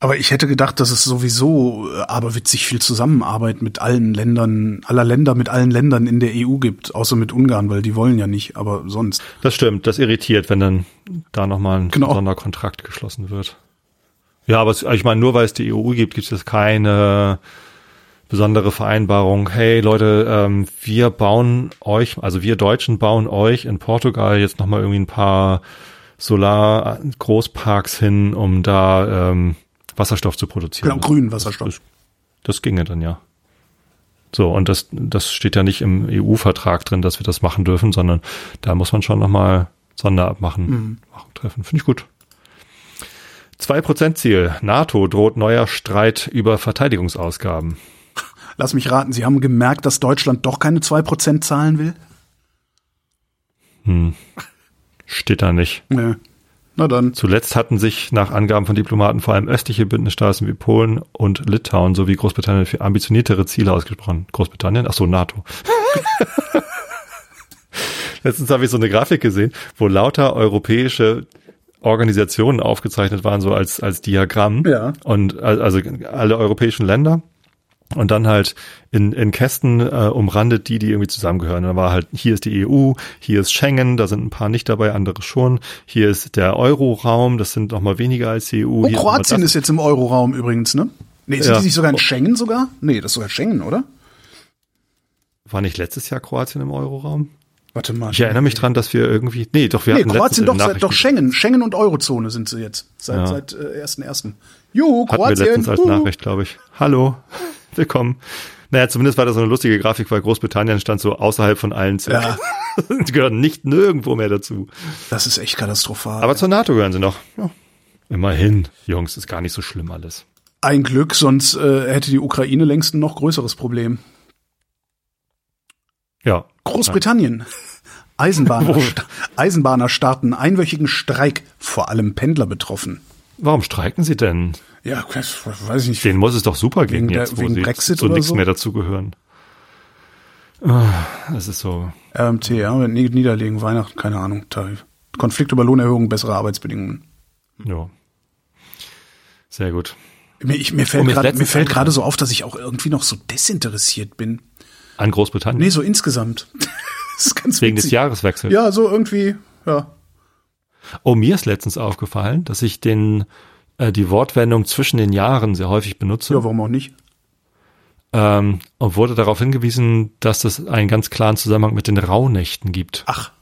Speaker 1: Aber ich hätte gedacht, dass es sowieso äh, aberwitzig viel Zusammenarbeit mit allen Ländern, aller Länder mit allen Ländern in der EU gibt, außer mit Ungarn, weil die wollen ja nicht, aber sonst.
Speaker 2: Das stimmt, das irritiert, wenn dann da nochmal ein
Speaker 1: Genau.
Speaker 2: Sonderkontrakt geschlossen wird. Ja, aber ich meine, nur weil es die EU gibt, gibt es keine besondere Vereinbarung. Hey Leute, ähm, wir bauen euch, also wir Deutschen bauen euch in Portugal jetzt nochmal irgendwie ein paar Solar-Großparks hin, um da ähm, Wasserstoff zu produzieren.
Speaker 1: Genau, grünen Wasserstoff.
Speaker 2: Das, das ginge dann ja. So, und das, das steht ja nicht im EU-Vertrag drin, dass wir das machen dürfen, sondern da muss man schon nochmal Sonderabmachen
Speaker 1: Mhm.
Speaker 2: treffen. Finde ich gut. 2%-Ziel. NATO droht neuer Streit über Verteidigungsausgaben.
Speaker 1: Lass mich raten, Sie haben gemerkt, dass Deutschland doch keine 2% zahlen will?
Speaker 2: Hm. Steht da nicht.
Speaker 1: Nee. Na dann.
Speaker 2: Zuletzt hatten sich nach Angaben von Diplomaten vor allem östliche Bündnisstaaten wie Polen und Litauen sowie Großbritannien für ambitioniertere Ziele ausgesprochen. Großbritannien? Ach so, NATO. Letztens habe ich so eine Grafik gesehen, wo lauter europäische Organisationen aufgezeichnet waren, so als, als Diagramm.
Speaker 1: Ja.
Speaker 2: Und al- also alle europäischen Länder. Und dann halt in, in Kästen äh, umrandet die, die irgendwie zusammengehören. Da war halt, hier ist die EU, hier ist Schengen, da sind ein paar nicht dabei, andere schon. Hier ist der Euro-Raum, das sind noch mal weniger als die EU.
Speaker 1: Oh,
Speaker 2: Hier
Speaker 1: Kroatien ist jetzt im Euro-Raum übrigens, ne? Nee, sind
Speaker 2: Ja.
Speaker 1: die nicht sogar in Schengen sogar? Nee, das ist sogar Schengen, oder?
Speaker 2: War nicht letztes Jahr Kroatien im Euro-Raum?
Speaker 1: Warte mal.
Speaker 2: Ich erinnere mich dran, dass wir irgendwie, nee, doch, wir
Speaker 1: Nee,
Speaker 2: hatten
Speaker 1: Kroatien doch, seit, doch Schengen. Schengen und Eurozone sind sie jetzt. Seit,
Speaker 2: Ja.
Speaker 1: seit äh, 1.1. Juhu,
Speaker 2: Hatten wir
Speaker 1: Kroatien.
Speaker 2: letztens als. Nachricht, glaube ich. Hallo, willkommen. Naja, zumindest war das so eine lustige Grafik, weil Großbritannien stand so außerhalb von allen zu.
Speaker 1: Ja.
Speaker 2: Die gehören nicht nirgendwo mehr dazu.
Speaker 1: Das ist echt katastrophal.
Speaker 2: Aber zur NATO gehören sie noch. Ja. Immerhin, Jungs, ist gar nicht so schlimm alles.
Speaker 1: Ein Glück, sonst äh, hätte die Ukraine längst ein noch größeres Problem.
Speaker 2: Ja.
Speaker 1: Großbritannien. Eisenbahner, Eisenbahner starten einwöchigen Streik, vor allem Pendler betroffen.
Speaker 2: Warum streiken sie denn?
Speaker 1: Ja, das weiß ich nicht.
Speaker 2: Denen muss es doch super gehen
Speaker 1: Wegen
Speaker 2: jetzt, wo
Speaker 1: wegen Brexit
Speaker 2: so
Speaker 1: oder
Speaker 2: nichts
Speaker 1: so?
Speaker 2: mehr dazugehören. Ah, Das ist so.
Speaker 1: RMT, ja, Ni- Niederlegen, Weihnachten, keine Ahnung, Tarif. Konflikt über Lohnerhöhung, bessere Arbeitsbedingungen.
Speaker 2: Ja. Sehr gut.
Speaker 1: Mir, ich, mir fällt
Speaker 2: Oh, ist
Speaker 1: gerade mir fällt gerade so auf, dass ich auch irgendwie noch so desinteressiert bin.
Speaker 2: An Großbritannien.
Speaker 1: Nee, so insgesamt. das ist ganz
Speaker 2: wegen des
Speaker 1: witzig.
Speaker 2: Jahreswechsels.
Speaker 1: Ja, so irgendwie, ja.
Speaker 2: Oh, mir ist letztens aufgefallen, dass ich den äh, die Wortwendung zwischen den Jahren sehr häufig benutze.
Speaker 1: Ja, warum auch nicht?
Speaker 2: ähm, und wurde darauf hingewiesen, dass es einen ganz klaren Zusammenhang mit den Rauhnächten gibt.
Speaker 1: Ach,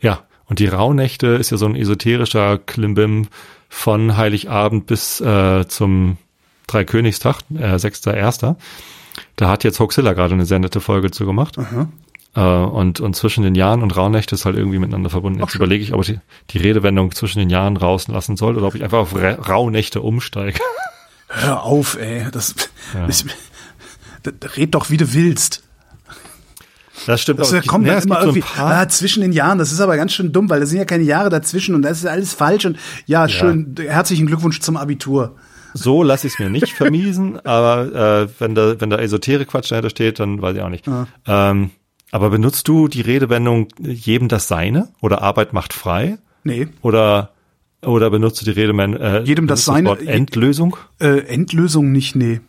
Speaker 2: Ja, und die Rauhnächte ist ja so ein esoterischer Klimbim von Heiligabend bis äh, zum Dreikönigstag, äh, 6.1. Da hat jetzt Hoaxilla gerade eine sehr nette Folge zu gemacht. Äh, und, und zwischen den Jahren und Rauhnächte ist halt irgendwie miteinander verbunden. Jetzt überlege ich, ob ich die, die Redewendung zwischen den Jahren rauslassen soll oder ob ich einfach auf Ra Rauhnächte umsteige.
Speaker 1: hör auf, ey. Das, das, das, red doch, wie du willst.
Speaker 2: Das stimmt.
Speaker 1: Das
Speaker 2: aber
Speaker 1: kommt
Speaker 2: ja, es
Speaker 1: immer
Speaker 2: so
Speaker 1: irgendwie,
Speaker 2: paar-
Speaker 1: ah, zwischen den Jahren, das ist aber ganz schön dumm, weil da sind ja keine Jahre dazwischen und das ist alles falsch und ja, schön, herzlichen Glückwunsch zum Abitur.
Speaker 2: So lasse ich es mir nicht vermiesen, aber äh, wenn da wenn da Esoterik-Quatsch dahinter steht, dann weiß ich auch nicht. Ähm, aber benutzt du die Redewendung jedem das Seine oder Arbeit macht frei
Speaker 1: Nee,
Speaker 2: oder oder benutzt du die Redewendung äh,
Speaker 1: Jedem das Seine-
Speaker 2: Wort Endlösung?
Speaker 1: äh, Endlösung nicht, nee.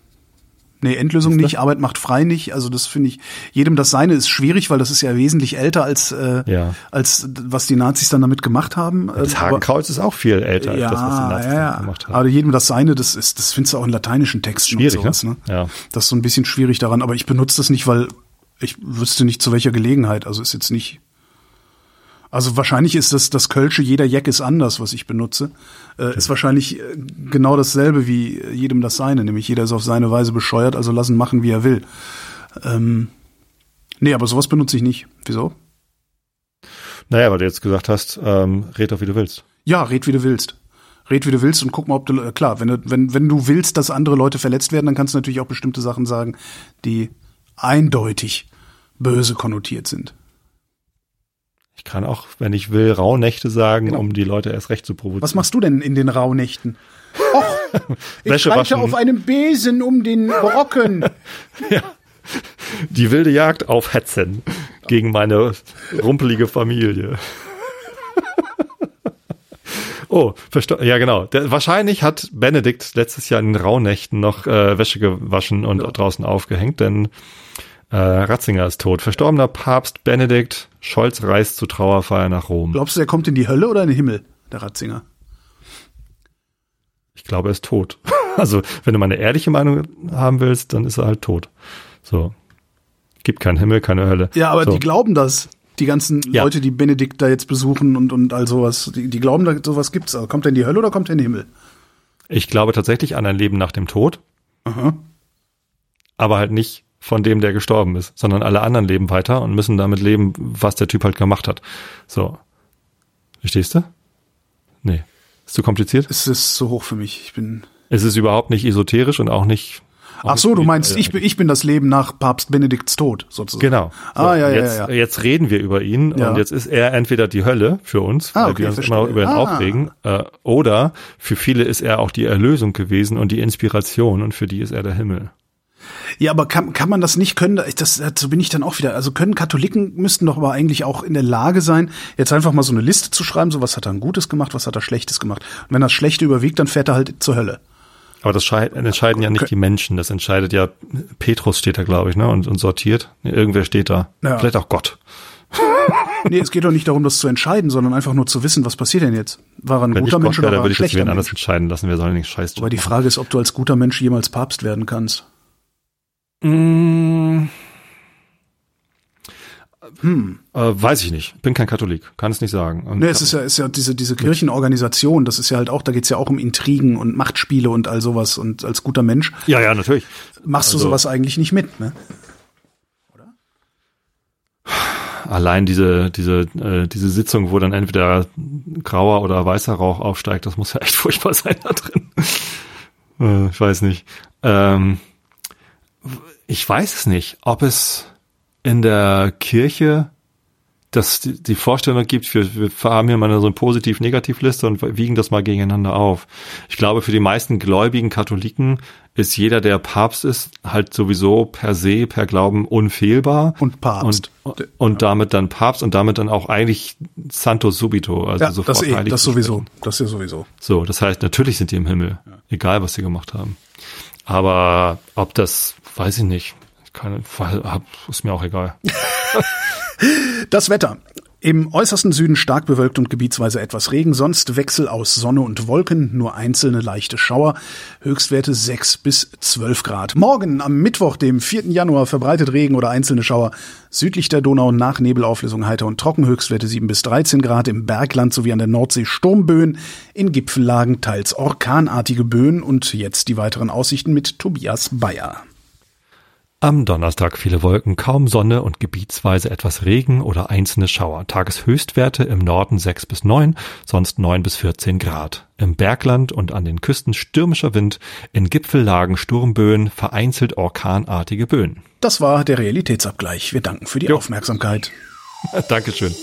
Speaker 1: Nee, Endlösung nicht, Arbeit macht frei nicht. Also das finde ich, jedem das Seine ist schwierig, weil das ist ja wesentlich älter als, äh,
Speaker 2: Ja.
Speaker 1: als was die Nazis dann damit gemacht haben.
Speaker 2: Das
Speaker 1: Ähm,
Speaker 2: Hakenkreuz ist auch viel älter als
Speaker 1: ja,
Speaker 2: das, was die Nazis
Speaker 1: ja, ja.
Speaker 2: gemacht haben.
Speaker 1: Aber jedem das Seine, das ist, das findest du auch in lateinischen Texten
Speaker 2: Schwierig,
Speaker 1: und sowas,
Speaker 2: ne?
Speaker 1: ne?
Speaker 2: Ja.
Speaker 1: Das ist so ein bisschen schwierig daran, aber ich benutze das nicht, weil ich wüsste nicht zu welcher Gelegenheit. Also ist jetzt nicht. Also wahrscheinlich ist das das Kölsche, jeder Jack ist anders, was ich benutze. Äh, ist wahrscheinlich äh, genau dasselbe wie äh, jedem das seine, nämlich jeder ist auf seine Weise bescheuert, also lassen machen, wie er will. Ähm, nee, aber sowas benutze ich nicht. Wieso?
Speaker 2: Naja, weil du jetzt gesagt hast, ähm, red doch wie du willst.
Speaker 1: Ja, red wie du willst. Red wie du willst und guck mal, ob du, äh, klar, wenn du, wenn, wenn du willst, dass andere Leute verletzt werden, dann kannst du natürlich auch bestimmte Sachen sagen, die eindeutig böse konnotiert sind.
Speaker 2: Ich kann auch, wenn ich will, Rauhnächte sagen,
Speaker 1: Genau.
Speaker 2: um die Leute erst recht zu provozieren.
Speaker 1: Was machst du denn in den Rauhnächten? Och, ich
Speaker 2: waschen.
Speaker 1: auf einem Besen um den Brocken.
Speaker 2: Die wilde Jagd auf Hetzen gegen meine rumpelige Familie. Oh, ja genau. Der, wahrscheinlich hat Benedikt letztes Jahr in den Rauhnächten noch äh, Wäsche gewaschen und draußen aufgehängt, denn äh, Ratzinger ist tot. Verstorbener Papst Benedikt, Scholz reist zu Trauerfeier nach Rom.
Speaker 1: Glaubst du, er kommt in die Hölle oder in den Himmel, der Ratzinger?
Speaker 2: Ich glaube, er ist tot. Also, wenn du meine ehrliche Meinung haben willst, dann ist er halt tot. So. Gibt keinen Himmel, keine Hölle.
Speaker 1: Ja, aber
Speaker 2: so.
Speaker 1: die glauben das. Die ganzen
Speaker 2: Ja.
Speaker 1: Leute, die Benedikt da jetzt besuchen und, und all sowas, die, die glauben, da sowas gibt's. Also kommt er in die Hölle oder kommt er in den Himmel?
Speaker 2: Ich glaube tatsächlich an ein Leben nach dem Tod. Aber halt nicht von dem, der gestorben ist, sondern alle anderen leben weiter und müssen damit leben, was der Typ halt gemacht hat. So. Verstehst du? Nee. Ist zu kompliziert?
Speaker 1: Es ist so hoch für mich. Ich bin.
Speaker 2: Es ist überhaupt nicht esoterisch und auch nicht. auch
Speaker 1: Ach so,
Speaker 2: nicht
Speaker 1: du meinst,
Speaker 2: spirituell.
Speaker 1: ich bin, ich bin das Leben nach Papst Benedikts Tod, sozusagen.
Speaker 2: Genau.
Speaker 1: Ah, ja, ja,
Speaker 2: jetzt,
Speaker 1: ja.
Speaker 2: jetzt reden wir über ihn
Speaker 1: Ja.
Speaker 2: und jetzt ist er entweder die Hölle für uns,
Speaker 1: Ah,
Speaker 2: weil
Speaker 1: okay,
Speaker 2: wir uns
Speaker 1: verstehe.
Speaker 2: immer über ihn
Speaker 1: Ah.
Speaker 2: aufregen, äh, oder für viele ist er auch die Erlösung gewesen und die Inspiration und für die ist er der Himmel.
Speaker 1: Ja, aber kann, kann man das nicht können? Das, dazu bin ich dann auch wieder. Also können Katholiken müssten doch aber eigentlich auch in der Lage sein, jetzt einfach mal so eine Liste zu schreiben, so was hat er ein Gutes gemacht, was hat er Schlechtes gemacht. Und wenn das Schlechte überwiegt, dann fährt er halt zur Hölle.
Speaker 2: Aber das entscheiden ja nicht die Menschen, das entscheidet ja, Petrus steht da, glaube ich, ne, und, und sortiert. Irgendwer steht da. Ja. Vielleicht auch Gott.
Speaker 1: nee, es geht doch nicht darum, das zu entscheiden, sondern einfach nur zu wissen, was passiert denn jetzt? War er ein
Speaker 2: Wenn
Speaker 1: guter Mensch
Speaker 2: wäre, oder war ein schlechter Mensch? anders entscheiden lassen, wir sollen nicht scheiß
Speaker 1: Aber die Frage ist, ob du als guter Mensch jemals Papst werden kannst.
Speaker 2: Mmh. Hm. Äh, weiß ich nicht. Bin kein Katholik, kann es nicht sagen.
Speaker 1: Und nee, es ist ja, ist ja diese, diese Kirchenorganisation, das ist ja halt auch, da geht's ja auch um Intrigen und Machtspiele und all sowas. Und als guter Mensch.
Speaker 2: Ja, ja, natürlich.
Speaker 1: Machst also, du sowas eigentlich nicht mit, ne?
Speaker 2: Oder? Allein diese, diese, äh, diese Sitzung, wo dann entweder grauer oder weißer Rauch aufsteigt, das muss ja echt furchtbar sein da drin. äh, ich weiß nicht. Ähm, ich weiß es nicht, ob es in der Kirche dass die Vorstellung gibt, wir, wir haben hier mal so eine Positiv-Negativ-Liste und wiegen das mal gegeneinander auf. Ich glaube, für die meisten gläubigen Katholiken ist jeder, der Papst ist, halt sowieso per se, per Glauben unfehlbar.
Speaker 1: Und Papst.
Speaker 2: Und, und damit dann Papst und damit dann auch eigentlich Santo Subito, also
Speaker 1: ja, sofort das, eh, das sowieso, das ist ja sowieso.
Speaker 2: So, das heißt, natürlich sind die im Himmel, egal was sie gemacht haben. Aber ob das, weiß ich nicht keine, ist mir auch egal.
Speaker 1: das Wetter. Im äußersten Süden stark bewölkt und gebietsweise etwas Regen, sonst Wechsel aus Sonne und Wolken, nur einzelne leichte Schauer, Höchstwerte 6 bis 12 Grad. Morgen am Mittwoch, dem 4. Januar, verbreitet Regen oder einzelne Schauer, südlich der Donau nach Nebelauflösung heiter und trocken, Höchstwerte 7 bis 13 Grad, im Bergland sowie an der Nordsee Sturmböen, in Gipfellagen teils orkanartige Böen und jetzt die weiteren Aussichten mit Tobias Bayer.
Speaker 2: Am Donnerstag viele Wolken, kaum Sonne und gebietsweise etwas Regen oder einzelne Schauer. Tageshöchstwerte im Norden 6 bis 9, sonst 9 bis 14 Grad. Im Bergland und an den Küsten stürmischer Wind, in Gipfellagen Sturmböen, vereinzelt orkanartige Böen.
Speaker 1: Das war der Realitätsabgleich. Wir danken für die jo. Aufmerksamkeit.
Speaker 2: Dankeschön.